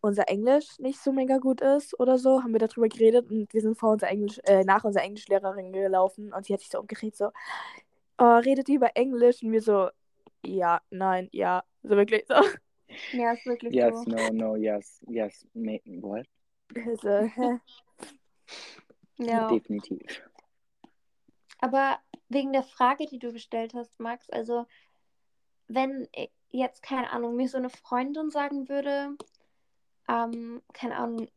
unser Englisch nicht so mega gut ist oder so, haben wir darüber geredet und wir sind vor unser Englisch, äh, nach unserer Englischlehrerin gelaufen und sie hat sich so umgedreht, so, oh, redet ihr über Englisch? Und wir so, ja, nein, ja, so wirklich so. Ja, ist wirklich Yes, so. no, no, yes, yes, me, what? so hä? Ja. Definitiv. Aber wegen der Frage, die du gestellt hast, Max, also wenn i- jetzt, keine Ahnung, mir so eine Freundin sagen würde, ähm, keine Ahnung,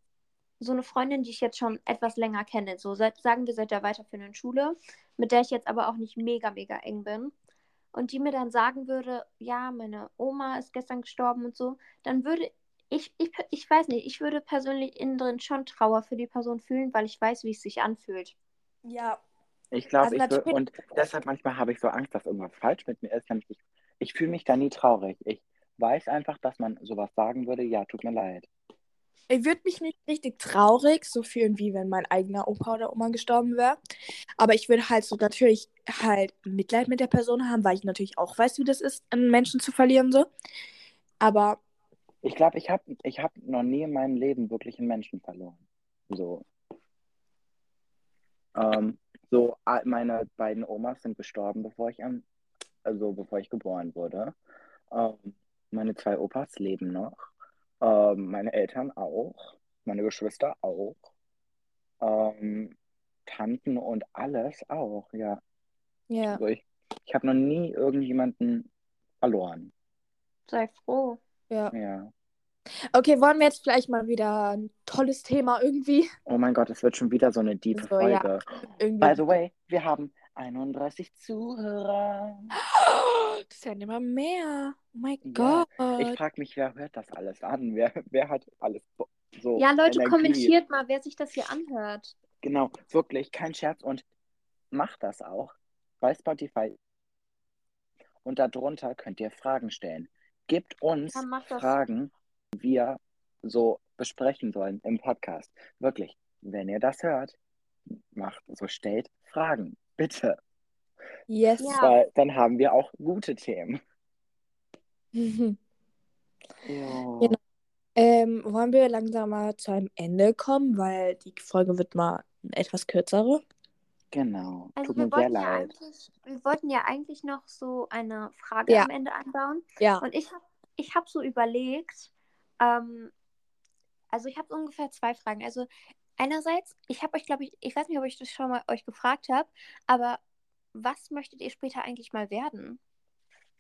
so eine Freundin, die ich jetzt schon etwas länger kenne, so seit, sagen wir seit der weiterführenden Schule, mit der ich jetzt aber auch nicht mega, mega eng bin, und die mir dann sagen würde, ja, meine Oma ist gestern gestorben und so, dann würde ich, ich, ich weiß nicht, ich würde persönlich innen drin schon Trauer für die Person fühlen, weil ich weiß, wie es sich anfühlt. Ja, Ich glaube, Also ich und deshalb manchmal habe ich so Angst, dass irgendwas falsch mit mir ist. Nämlich ich, ich fühle mich da nie traurig. Ich weiß einfach, dass man sowas sagen würde, ja, tut mir leid. Ich würde mich nicht richtig traurig so fühlen, wie wenn mein eigener Opa oder Oma gestorben wäre. Aber ich würde halt so natürlich halt Mitleid mit der Person haben, weil ich natürlich auch weiß, wie das ist, einen Menschen zu verlieren so. Aber Ich glaube, ich habe ich hab noch nie in meinem Leben wirklich einen Menschen verloren. So. Ähm, so, meine beiden Omas sind gestorben, bevor ich an, also bevor ich geboren wurde. Ähm, meine zwei Opas leben noch. Ähm, meine Eltern auch. Meine Geschwister auch. Ähm, Tanten und alles auch, ja. ja. Also ich, ich habe noch nie irgendjemanden verloren. Sei froh. ja. Ja. Okay, wollen wir jetzt vielleicht mal wieder ein tolles Thema irgendwie? Oh mein Gott, es wird schon wieder so eine tiefe So, ja. Folge. irgendwie By the way, wir haben 31 Zuhörer. Das werden immer mehr. Oh mein Ja, Gott. Ich frage mich, wer hört das alles an? Wer, wer hat alles so- Ja, Leute, Energie? kommentiert mal, wer sich das hier anhört. Genau, wirklich, kein Scherz. Und macht das auch bei Spotify. Und darunter könnt ihr Fragen stellen. Gebt uns Ja. Fragen, die wir so besprechen sollen im Podcast. Wirklich, wenn ihr das hört, macht so stellt Fragen. Bitte. Yes. Ja. Weil dann haben wir auch gute Themen. Jo. Genau. ähm, wollen wir langsam mal zu einem Ende kommen, weil die Folge wird mal etwas kürzere. Genau. Also Tut wir mir sehr wollten, ja leid. eigentlich, wir wollten ja eigentlich noch so eine Frage Ja. am Ende einbauen. Ja. Und ich habe ich hab so überlegt, ähm, also ich habe ungefähr zwei Fragen. Also einerseits, ich habe euch, glaube ich, ich weiß nicht, ob ich das schon mal euch gefragt habe, aber was möchtet ihr später eigentlich mal werden?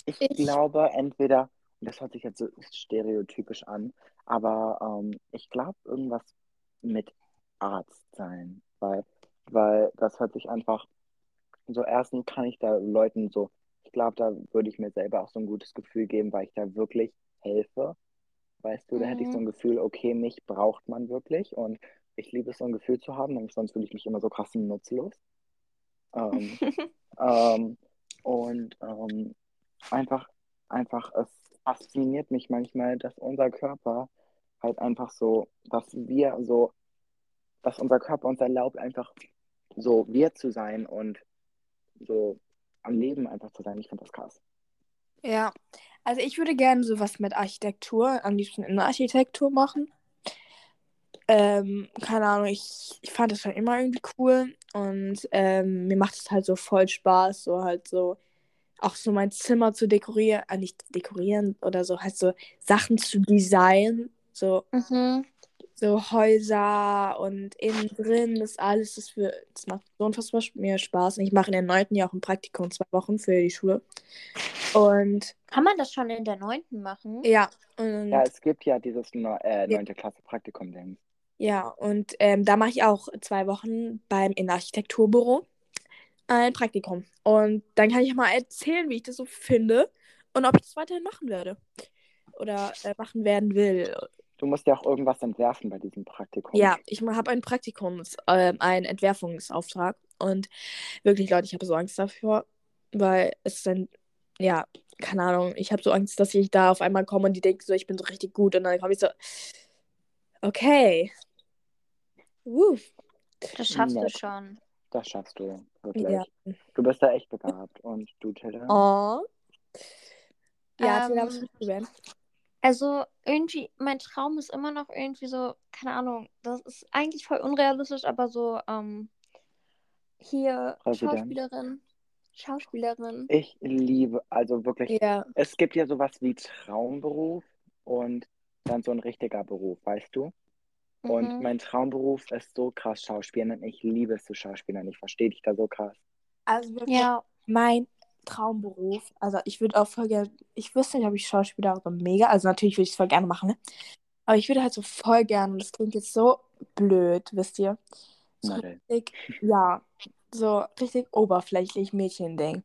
Ich, Ich- glaube, entweder, und das hört sich jetzt so stereotypisch an, aber ähm, ich glaube, irgendwas mit Arzt sein. Weil, weil das hört sich einfach, so erstens kann ich da Leuten so, ich glaube, da würde ich mir selber auch so ein gutes Gefühl geben, weil ich da wirklich helfe. Weißt du, da hätte ich so ein Gefühl, okay, mich braucht man wirklich und ich liebe es, so ein Gefühl zu haben, nämlich sonst fühle ich mich immer so krass nutzlos. Ähm, ähm, und ähm, einfach, einfach, es fasziniert mich manchmal, dass unser Körper halt einfach so, dass wir so, dass unser Körper uns erlaubt, einfach so wir zu sein und so am Leben einfach zu sein. Ich finde das krass. Ja. Also ich würde gerne sowas mit Architektur, am liebsten in Architektur machen. Ähm, keine Ahnung, ich, ich fand das schon immer irgendwie cool und ähm, mir macht es halt so voll Spaß, so halt so auch so mein Zimmer zu dekorieren, äh, nicht dekorieren oder so, halt so Sachen zu designen, so, Mhm. so Häuser und innen drin, das alles, das, für, das macht so unfassbar mir Spaß. Und ich mache in der neunten ja auch ein Praktikum, zwei Wochen für die Schule. Und Kann man das schon in der neunten machen? ja, und Ja, es gibt ja dieses neu- äh, Ja. 9. Klasse Praktikum-Ding. Ja, und ähm, da mache ich auch zwei Wochen beim Innenarchitekturbüro ein Praktikum. Und dann kann ich mal erzählen, wie ich das so finde und ob ich das weiterhin machen werde. oder äh, machen werden will. Du musst ja auch irgendwas entwerfen bei diesem Praktikum. Ja, ich habe ein Praktikums, äh, einen Entwerfungsauftrag und wirklich, Leute, ich habe so Angst dafür, weil es dann, ja, keine Ahnung, ich habe so Angst, dass ich da auf einmal komme und die denken so, ich bin so richtig gut und dann komme ich so, okay. Woo. Das schaffst du Nett. schon. Das schaffst du, wirklich. Ja. Du bist da echt begabt. Und du, Tilda? Oh. Ja, Ähm, ähm, was willst du werden? Also irgendwie, mein Traum ist immer noch irgendwie so, keine Ahnung, das ist eigentlich voll unrealistisch, aber so, ähm, hier Präsident. Schauspielerin. Schauspielerin. Ich liebe, also wirklich, Ja. es gibt ja sowas wie Traumberuf und dann so ein richtiger Beruf, weißt du? Und Mhm. mein Traumberuf ist so krass Schauspielen und ich liebe es zu Schauspielern. Ich verstehe dich da so krass. Also wirklich Ja, mein Traumberuf. Also ich würde auch voll gerne, ich wüsste nicht, ob ich Schauspieler so mega, also natürlich würde ich es voll gerne machen, ne? Aber ich würde halt so voll gerne, und das klingt jetzt so blöd, wisst ihr? So richtig, ja, so richtig oberflächlich Mädchending.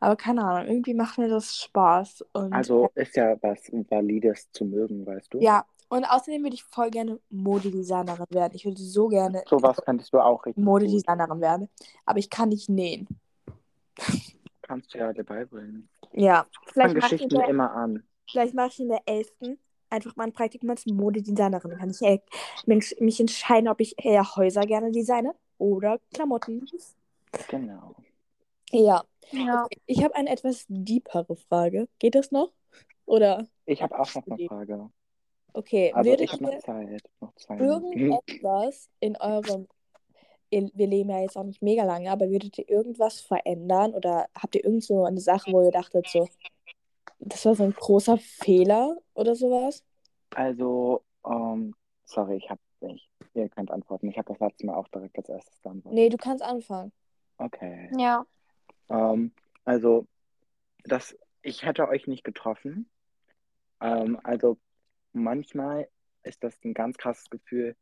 Aber keine Ahnung, irgendwie macht mir das Spaß. Und Also ist ja was Valides zu mögen, weißt du? ja, und außerdem würde ich voll gerne Modedesignerin werden. Ich würde so gerne Sowas könntest du auch richtig. Modedesignerin werden. Aber ich kann nicht nähen. Kannst du ja dir beibringen. Ja, vielleicht Fang Geschichten der- immer an. vielleicht mache ich in der 11. einfach mal ein Praktikum als Modedesignerin. Dann kann ich äh, mich, mich entscheiden, ob ich eher Häuser gerne designe oder Klamotten. Genau. Ja. ja. Okay, Ich habe eine etwas deepere Frage. Geht das noch? Oder? Ich habe auch noch eine Frage. Okay, Also würdet ich noch Zeit. Noch Minuten. irgendetwas in eurem. Wir leben ja jetzt auch nicht mega lange, aber würdet ihr irgendwas verändern oder habt ihr irgend so eine Sache, wo ihr dachtet, so, das war so ein großer Fehler oder sowas? Also, ähm, sorry, ich habe nicht. Ihr könnt antworten. Ich habe das letzte Mal auch direkt als erstes geantwortet. Nee, du kannst anfangen. Okay. Ja. Ähm, also, das, ich hätte euch nicht getroffen. Ähm, also, manchmal ist das ein ganz krasses Gefühl.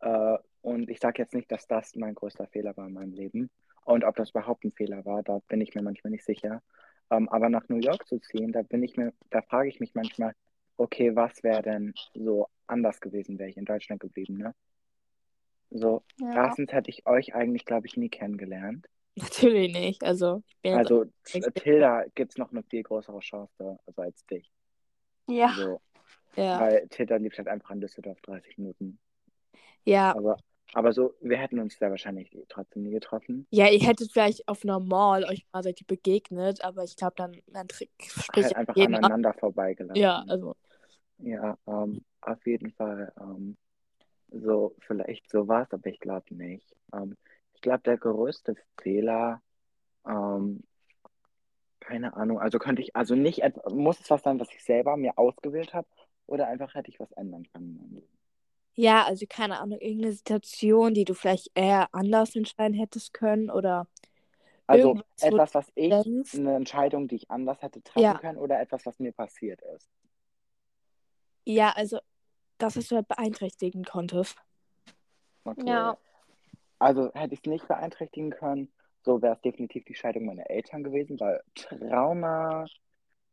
Äh, und ich sage jetzt nicht, dass das mein größter Fehler war in meinem Leben. Und ob das überhaupt ein Fehler war, da bin ich mir manchmal nicht sicher. Ähm, aber nach New York zu ziehen, da bin ich mir, da frage ich mich manchmal, okay, was wäre denn so anders gewesen, wäre ich in Deutschland geblieben, ne? So, Ja. erstens hätte ich euch eigentlich, glaube ich, nie kennengelernt. Natürlich nicht. Also, Also. Tilda gibt es noch eine viel größere Chance also als dich. Ja. So, ja. Weil Tilda lebt halt einfach in Düsseldorf 30 Minuten. Ja. Aber, aber so, wir hätten uns da wahrscheinlich trotzdem nie getroffen. Ja, ihr hättet vielleicht auf normal euch mal seid ihr begegnet, aber ich glaube, dann, dann spricht Halt einfach jeden ab. aneinander vorbeigelassen. Ja, also. Ja, ähm, auf jeden Fall ähm, so vielleicht sowas, aber ich glaube nicht. Ähm, ich glaube, der größte Fehler, ähm, keine Ahnung, also könnte ich, also nicht, et- muss es was sein, was ich selber mir ausgewählt habe, oder einfach hätte ich was ändern können. in meinem Leben? Ja, also keine Ahnung, irgendeine Situation, die du vielleicht eher anders entscheiden hättest können oder Also etwas, was ich, denkst- eine Entscheidung, die ich anders hätte treffen Ja. können, oder etwas, was mir passiert ist. ja, also dass es du halt beeinträchtigen konntest. Okay. Ja. Also hätte ich es nicht beeinträchtigen können, so wäre es definitiv die Scheidung meiner Eltern gewesen, weil Trauma.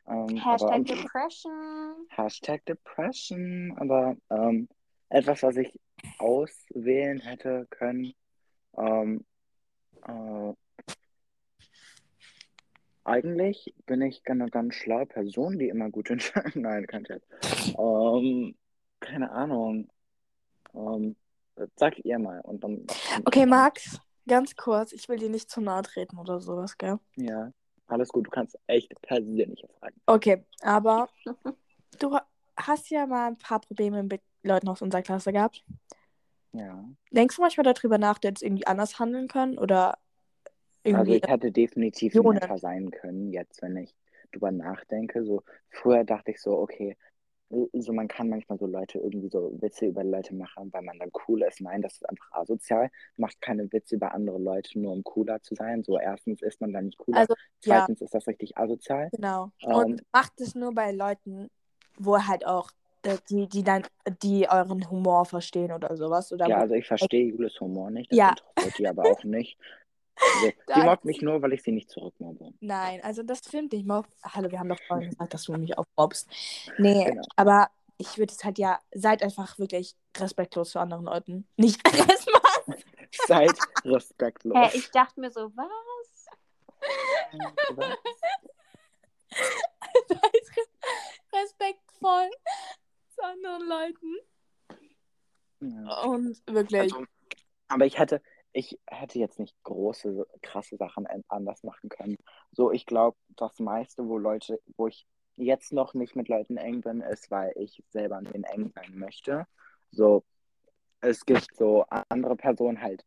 Ähm, aber, Hashtag Depression. Hashtag Depression, aber ähm, etwas, was ich auswählen hätte können. Ähm, äh, eigentlich bin ich eine ganz schlaue Person, die immer gut entscheidet. Nein, kein Scherz. Ähm, keine Ahnung. Ähm, sagt ihr mal und dann. Okay, Max, ganz kurz, ich will dir nicht zu nahe treten oder sowas, gell? Ja, alles gut. Du kannst echt persönliche Fragen. Okay, aber du hast ja mal ein paar Probleme mit Leuten aus unserer Klasse gehabt. Ja. Denkst du manchmal darüber nach, du hättest irgendwie anders handeln können oder Also irgendwie? ich hätte definitiv netter sein können, jetzt, wenn ich drüber nachdenke. So, früher dachte ich so, okay, so man kann manchmal so Leute irgendwie so Witze über Leute machen, weil man dann cool ist. Nein, das ist einfach asozial. Macht keine Witze über andere Leute, nur um cooler zu sein. So, erstens ist man dann nicht cooler. Also, ja, Zweitens ist das richtig asozial. genau. Ähm, Und macht es nur bei Leuten, wo halt auch äh, die, die dann, die euren Humor verstehen oder sowas. Oder Ja, also ich verstehe Julis Humor nicht. Das Ja. interessiert die aber auch nicht. Also, sie Da- mobbt mich nur, weil ich sie nicht zurückmobbe. Nein, also das stimmt nicht. Mob Hallo, wir haben doch vorhin gesagt, dass du mich auch mobbst. Nee, Genau. aber ich würde es halt ja, seid einfach wirklich respektlos zu anderen Leuten. Nicht erstmal. Seid respektlos. Hä, ich dachte mir so, was? seid respektvoll zu anderen Leuten. Ja. Und wirklich. Also, aber ich hätte, ich hätte jetzt nicht große, krasse Sachen an- anders machen können. So, ich glaube, das meiste, wo Leute, wo ich jetzt noch nicht mit Leuten eng bin, ist, weil ich selber mit denen eng sein möchte. So, es gibt so andere Personen, halt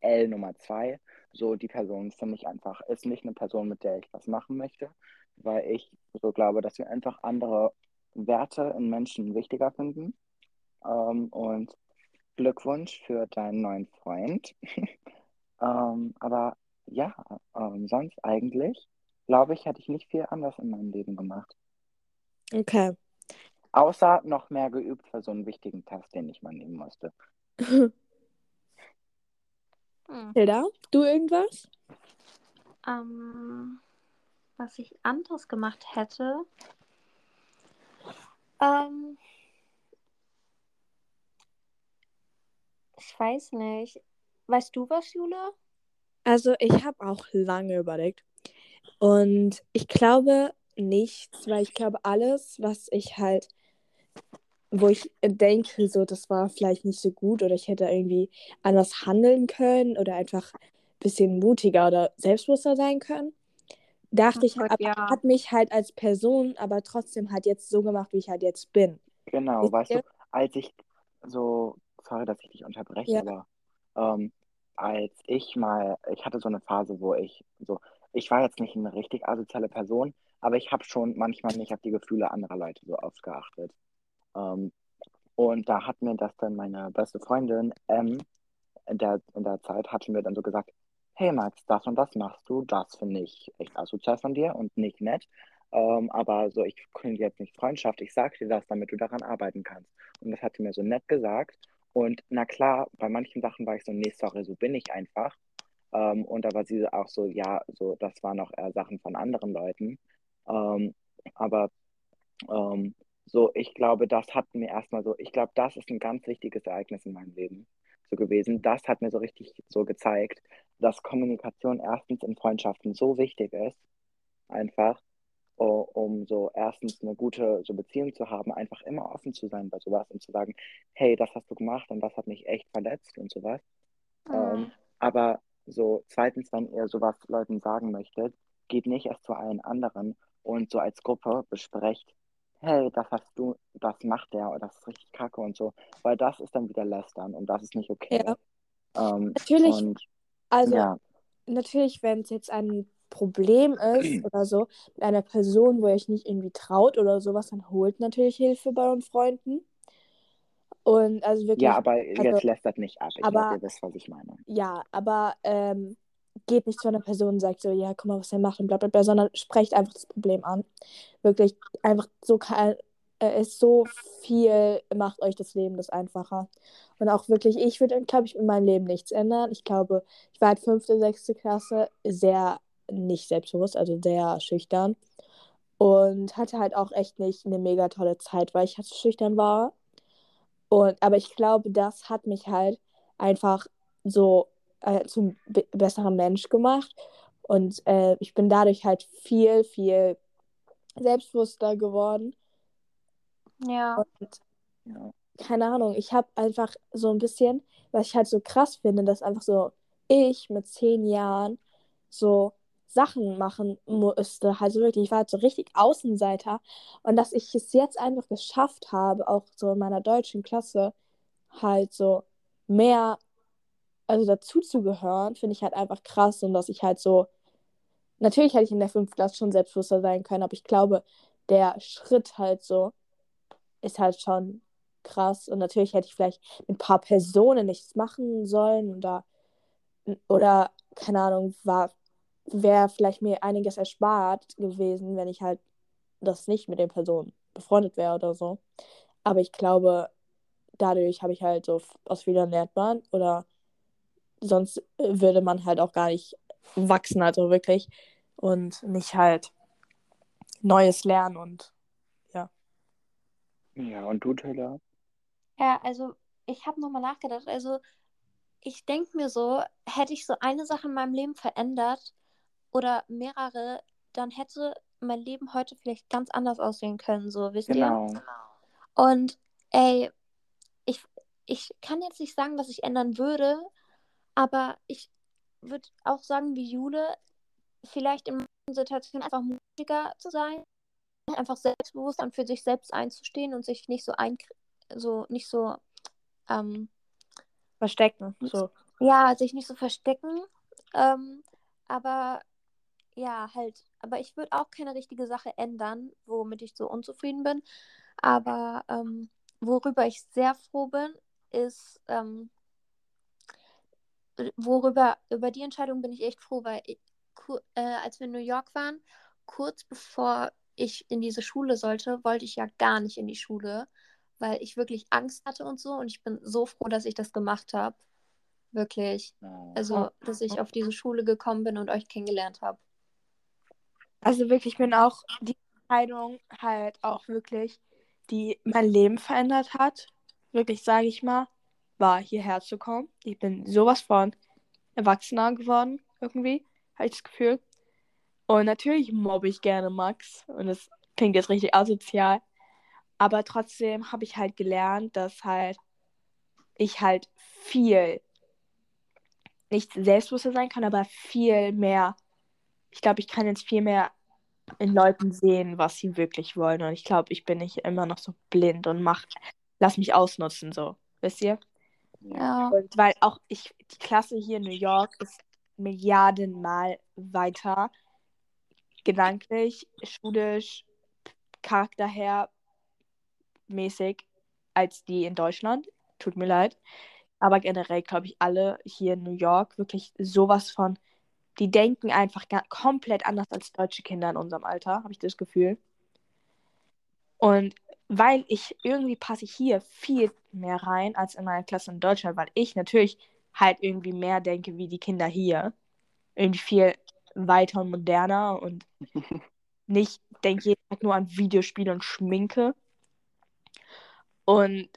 L Nummer zwei. So, die Person finde ich einfach, ist nicht eine Person, mit der ich was machen möchte, weil ich so glaube, dass wir einfach andere Werte in Menschen wichtiger finden. Ähm, und Glückwunsch für deinen neuen Freund. ähm, aber ja, ähm, sonst eigentlich, glaube ich, hätte ich nicht viel anders in meinem Leben gemacht. Okay. Außer noch mehr geübt für so einen wichtigen Test, den ich mal nehmen musste. Hm. Hilda, du irgendwas? Ähm, was ich anders gemacht hätte. Ähm, ich weiß nicht. Weißt du was, Jule? Also, ich habe auch lange überlegt. Und ich glaube nichts, weil ich glaube, alles, was ich halt, wo ich denke, so, das war vielleicht nicht so gut oder ich hätte irgendwie anders handeln können oder einfach ein bisschen mutiger oder selbstbewusster sein können, dachte Oh ich, Gott, aber ja. hat mich halt als Person aber trotzdem halt jetzt so gemacht, wie ich halt jetzt bin. Genau, Wisst weißt du, als ich so, sorry, dass ich dich unterbreche, Ja. aber ähm, als ich mal, ich hatte so eine Phase, wo ich so, ich war jetzt nicht eine richtig asoziale Person, aber ich habe schon manchmal nicht auf die Gefühle anderer Leute so oft geachtet. Ähm, und da hat mir das dann meine beste Freundin, M, in der, in der Zeit, hatte mir dann so gesagt, hey Max, das und das machst du, das finde ich echt asozial von dir und nicht nett. Ähm, aber so, ich kündige jetzt nicht Freundschaft, ich sag dir das, damit du daran arbeiten kannst. Und das hat sie mir so nett gesagt. Und na klar, bei manchen Sachen war ich so, nee, sorry, so bin ich einfach. Ähm, und da war sie auch so, ja, so, das waren auch eher Sachen von anderen Leuten. Ähm, aber ähm, so, ich glaube, das hat mir erstmal so, ich glaube, das ist ein ganz wichtiges Ereignis in meinem Leben so gewesen. Das hat mir so richtig so gezeigt, dass Kommunikation erstens in Freundschaften so wichtig ist, einfach, um so erstens eine gute so Beziehung zu haben, einfach immer offen zu sein bei sowas und zu sagen, hey, das hast du gemacht und das hat mich echt verletzt und sowas. Ähm, aber so zweitens, wenn ihr sowas Leuten sagen möchtet, geht nicht erst zu allen anderen und so als Gruppe besprecht, hey, das hast du, das macht der oder das ist richtig kacke und so, weil das ist dann wieder lästern und das ist nicht okay. Ja. Ähm, Natürlich, und Also, ja, natürlich, wenn es jetzt ein Problem ist oder so, mit einer Person, wo ihr euch nicht irgendwie traut oder sowas, dann holt natürlich Hilfe bei euren Freunden. Und also wirklich, ja, aber jetzt also- lästert nicht ab. Ich aber- glaube, ihr wisst, was ich meine. ja, aber ähm, geht nicht zu einer Person und sagt so, ja, guck mal, was er macht und bla bla bla, sondern sprecht einfach das Problem an. Wirklich, einfach so äh, ist so viel, macht euch das Leben das einfacher. Und auch wirklich, ich würde, glaube ich, in meinem Leben nichts ändern. Ich glaube, ich war halt fünfte, sechste Klasse sehr nicht selbstbewusst, also sehr schüchtern. Und hatte halt auch echt nicht eine mega tolle Zeit, weil ich halt so schüchtern war. Und, aber ich glaube, das hat mich halt einfach so äh, zum be besseren Mensch gemacht. Und äh, ich bin dadurch halt viel, viel selbstbewusster geworden. Ja. Und Ja. keine Ahnung, ich habe einfach so ein bisschen, was ich halt so krass finde, dass einfach so ich mit zehn Jahren so Sachen machen musste. Also wirklich, ich war halt so richtig Außenseiter. Und dass ich es jetzt einfach geschafft habe, auch so in meiner deutschen Klasse halt so mehr, also dazu zu gehören, finde ich halt einfach krass. Und dass ich halt so, natürlich hätte ich in der fünften Klasse schon selbstbewusster sein können, aber ich glaube, der Schritt halt so ist halt schon krass. Und natürlich hätte ich vielleicht mit ein paar Personen nichts machen sollen oder, oder keine Ahnung, war, wäre vielleicht mir einiges erspart gewesen, wenn ich halt das nicht mit den Personen befreundet wäre oder so. Aber ich glaube, dadurch habe ich halt so aus Fehlern lernt man oder sonst äh, würde man halt auch gar nicht wachsen, also wirklich. Und nicht halt Neues lernen und ja. Ja, und du, Taylor? Ja, also ich habe nochmal nachgedacht. Also ich denke mir so, hätte ich so eine Sache in meinem Leben verändert oder mehrere, dann hätte mein Leben heute vielleicht ganz anders aussehen können, so, wisst Genau. ihr? Und ey, ich, ich kann jetzt nicht sagen, was ich ändern würde, aber ich würde auch sagen, wie Jule, vielleicht in manchen Situationen einfach mutiger zu sein, einfach selbstbewusst und für sich selbst einzustehen und sich nicht so ein, so nicht so ähm, Verstecken. So. ja, sich nicht so verstecken. Ähm, aber ja, halt. Aber ich würde auch keine richtige Sache ändern, womit ich so unzufrieden bin. Aber ähm, worüber ich sehr froh bin, ist, ähm, worüber, über die Entscheidung bin ich echt froh, weil ich, äh, als wir in New York waren, kurz bevor ich in diese Schule sollte, wollte ich ja gar nicht in die Schule, weil ich wirklich Angst hatte und so. Und ich bin so froh, dass ich das gemacht habe. Wirklich. Oh. Also, dass ich auf diese Schule gekommen bin und euch kennengelernt habe. Also wirklich, ich bin auch die Entscheidung halt auch wirklich, die mein Leben verändert hat. Wirklich, sage ich mal, war hierher zu kommen. Ich bin sowas von erwachsener geworden, irgendwie, habe ich das Gefühl. Und natürlich mobbe ich gerne Max. Und das klingt jetzt richtig asozial. Aber trotzdem habe ich halt gelernt, dass halt ich halt viel nicht selbstbewusster sein kann, aber viel mehr. Ich glaube, ich kann jetzt viel mehr in Leuten sehen, was sie wirklich wollen. Und ich glaube, ich bin nicht immer noch so blind und mach, lass mich ausnutzen, so. Wisst ihr? Ja. Und weil auch ich, die Klasse hier in New York ist Milliardenmal weiter. Gedanklich, schulisch, Charakter her mäßig als die in Deutschland. Tut mir leid. Aber generell glaube ich, alle hier in New York wirklich sowas von. Die denken einfach komplett anders als deutsche Kinder in unserem Alter, habe ich das Gefühl. Und weil ich irgendwie passe ich hier viel mehr rein als in meiner Klasse in Deutschland, weil ich natürlich halt irgendwie mehr denke wie die Kinder hier. Irgendwie viel weiter und moderner und nicht denke jeden Tag nur an Videospiele und Schminke. Und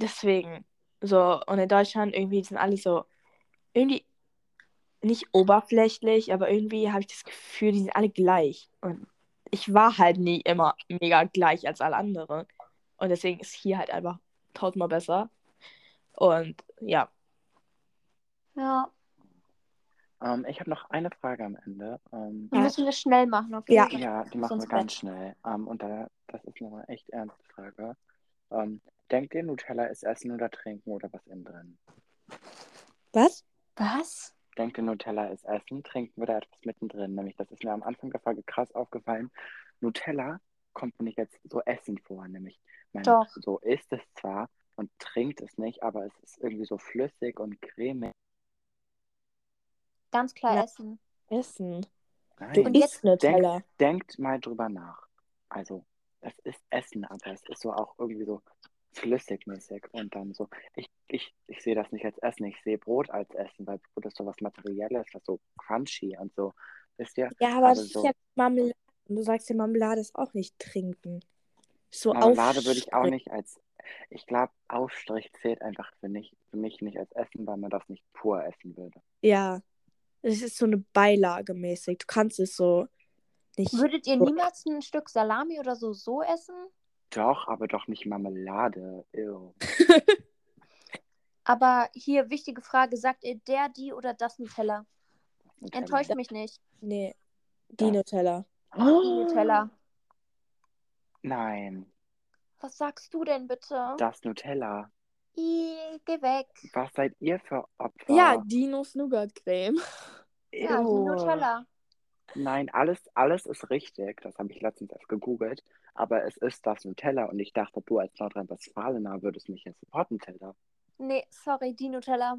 deswegen, so, und in Deutschland irgendwie sind alle so, irgendwie nicht oberflächlich, aber irgendwie habe ich das Gefühl, die sind alle gleich. Und ich war halt nie immer mega gleich als alle anderen. Und deswegen ist hier halt einfach tausendmal besser. Und ja, Ja. Ähm, ich habe noch eine Frage am Ende. Ähm, Die müssen wir schnell machen, okay? Ja. ja, die machen wir ganz Bett. schnell. Ähm, und da, das ist noch eine echt ernste Frage. Ähm, denkt ihr, Nutella ist Essen oder Trinken oder was innen drin? was? Was? Denkt ihr, Nutella ist Essen, Trinken oder etwas mittendrin? Nämlich, das ist mir am Anfang der Folge krass aufgefallen. Nutella kommt mir nicht jetzt so Essen vor. Nämlich, man Doch. so isst es zwar und trinkt es nicht, aber es ist irgendwie so flüssig und cremig. Ganz klar Ja. Essen. Essen. Du Nein. Und jetzt isst Nutella. Denkt mal drüber nach. Also, es ist Essen, aber es ist so auch irgendwie so flüssigmäßig und dann so. Ich, ich, ich sehe das nicht als Essen, ich sehe Brot als Essen, weil Brot ist so was Materielles, was so crunchy und so. Wisst ihr? Ja, aber Also das ist so- ja Marmelade. Und du sagst ja, Marmelade ist auch nicht trinken. So Marmelade würde ich auch nicht als. Ich glaube, Aufstrich zählt einfach für, nicht, für mich nicht als Essen, weil man das nicht pur essen würde. Ja. Es ist so eine Beilage mäßig. Du kannst es so nicht. Würdet ihr niemals ein Stück Salami oder so so essen? Doch, aber doch nicht Marmelade. Ew. Aber hier, wichtige Frage, sagt ihr der, die oder das Nutella? Nutella. Enttäuscht mich nicht. Nee. Die Ja. Nutella. Die Nutella. Nein, Was sagst du denn bitte? das Nutella. I, geh weg. Was seid ihr für Opfer? Ja, Dinos Nougat-Creme. Ja, die. Nutella. Nein, alles, alles ist richtig. Das habe ich letztens erst gegoogelt. Aber es ist das Nutella. Und ich dachte, du als Nordrhein-Westfalener würdest mich jetzt supporten, Tilda. Nee, sorry, die Nutella.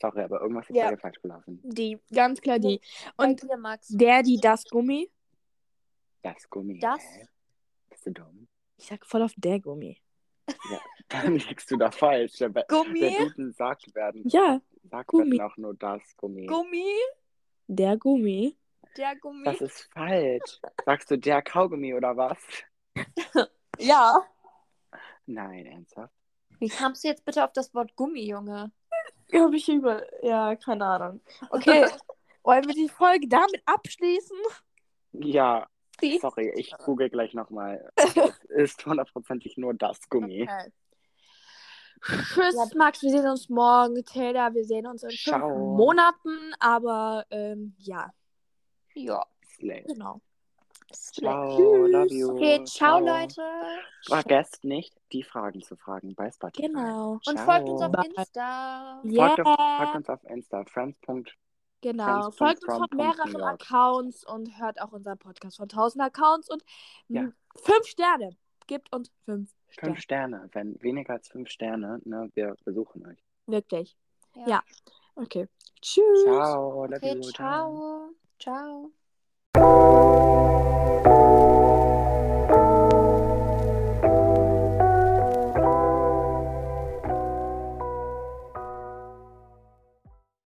Sorry, aber irgendwas ist Ja. bei dir falsch gelaufen. Die, ganz klar die. Und dir, Max. der, die, das Gummi. Das Gummi. Das? Hä? Bist du dumm? Ich sag voll auf der Gummi. Ja, Dann liegst du da falsch. Der, Gummi? der Duden sagt werden. Ja, Sagt Gummi. werden auch nur das Gummi. Gummi. Der Gummi. Der Gummi. Das ist falsch. Sagst du der Kaugummi oder was? ja. Nein, ernsthaft. Wie kamst du jetzt bitte auf das Wort Gummi, Junge? Hab ich über. Ja, keine Ahnung. Okay. Wollen wir die Folge damit abschließen? Ja, Wie? sorry, ich google gleich nochmal. Es ist hundertprozentig nur das Gummi. Okay. Tschüss, Max. Wir sehen uns morgen. Taylor, wir sehen uns in fünf. Monaten. Aber ähm, ja, Ja. Slay. genau. Ciao, Tschüss. love you. Okay, ciao, Leute. Vergesst nicht, die Fragen zu fragen bei Spotify. Genau. Und Ciao. folgt uns auf Bye. Insta. Folgt, auf, Yeah. folgt uns auf Insta, friends. Genau. Friends Folgt uns von mehreren. Accounts und hört auch unseren Podcast von 1000 Accounts und Ja. fünf Sterne. Gebt uns fünf Sterne. Fünf Sterne. Wenn weniger als fünf Sterne, ne, wir besuchen euch. Wirklich. Ja. Ja. Okay. Tschüss. Ciao, Okay, ciao. Tchau.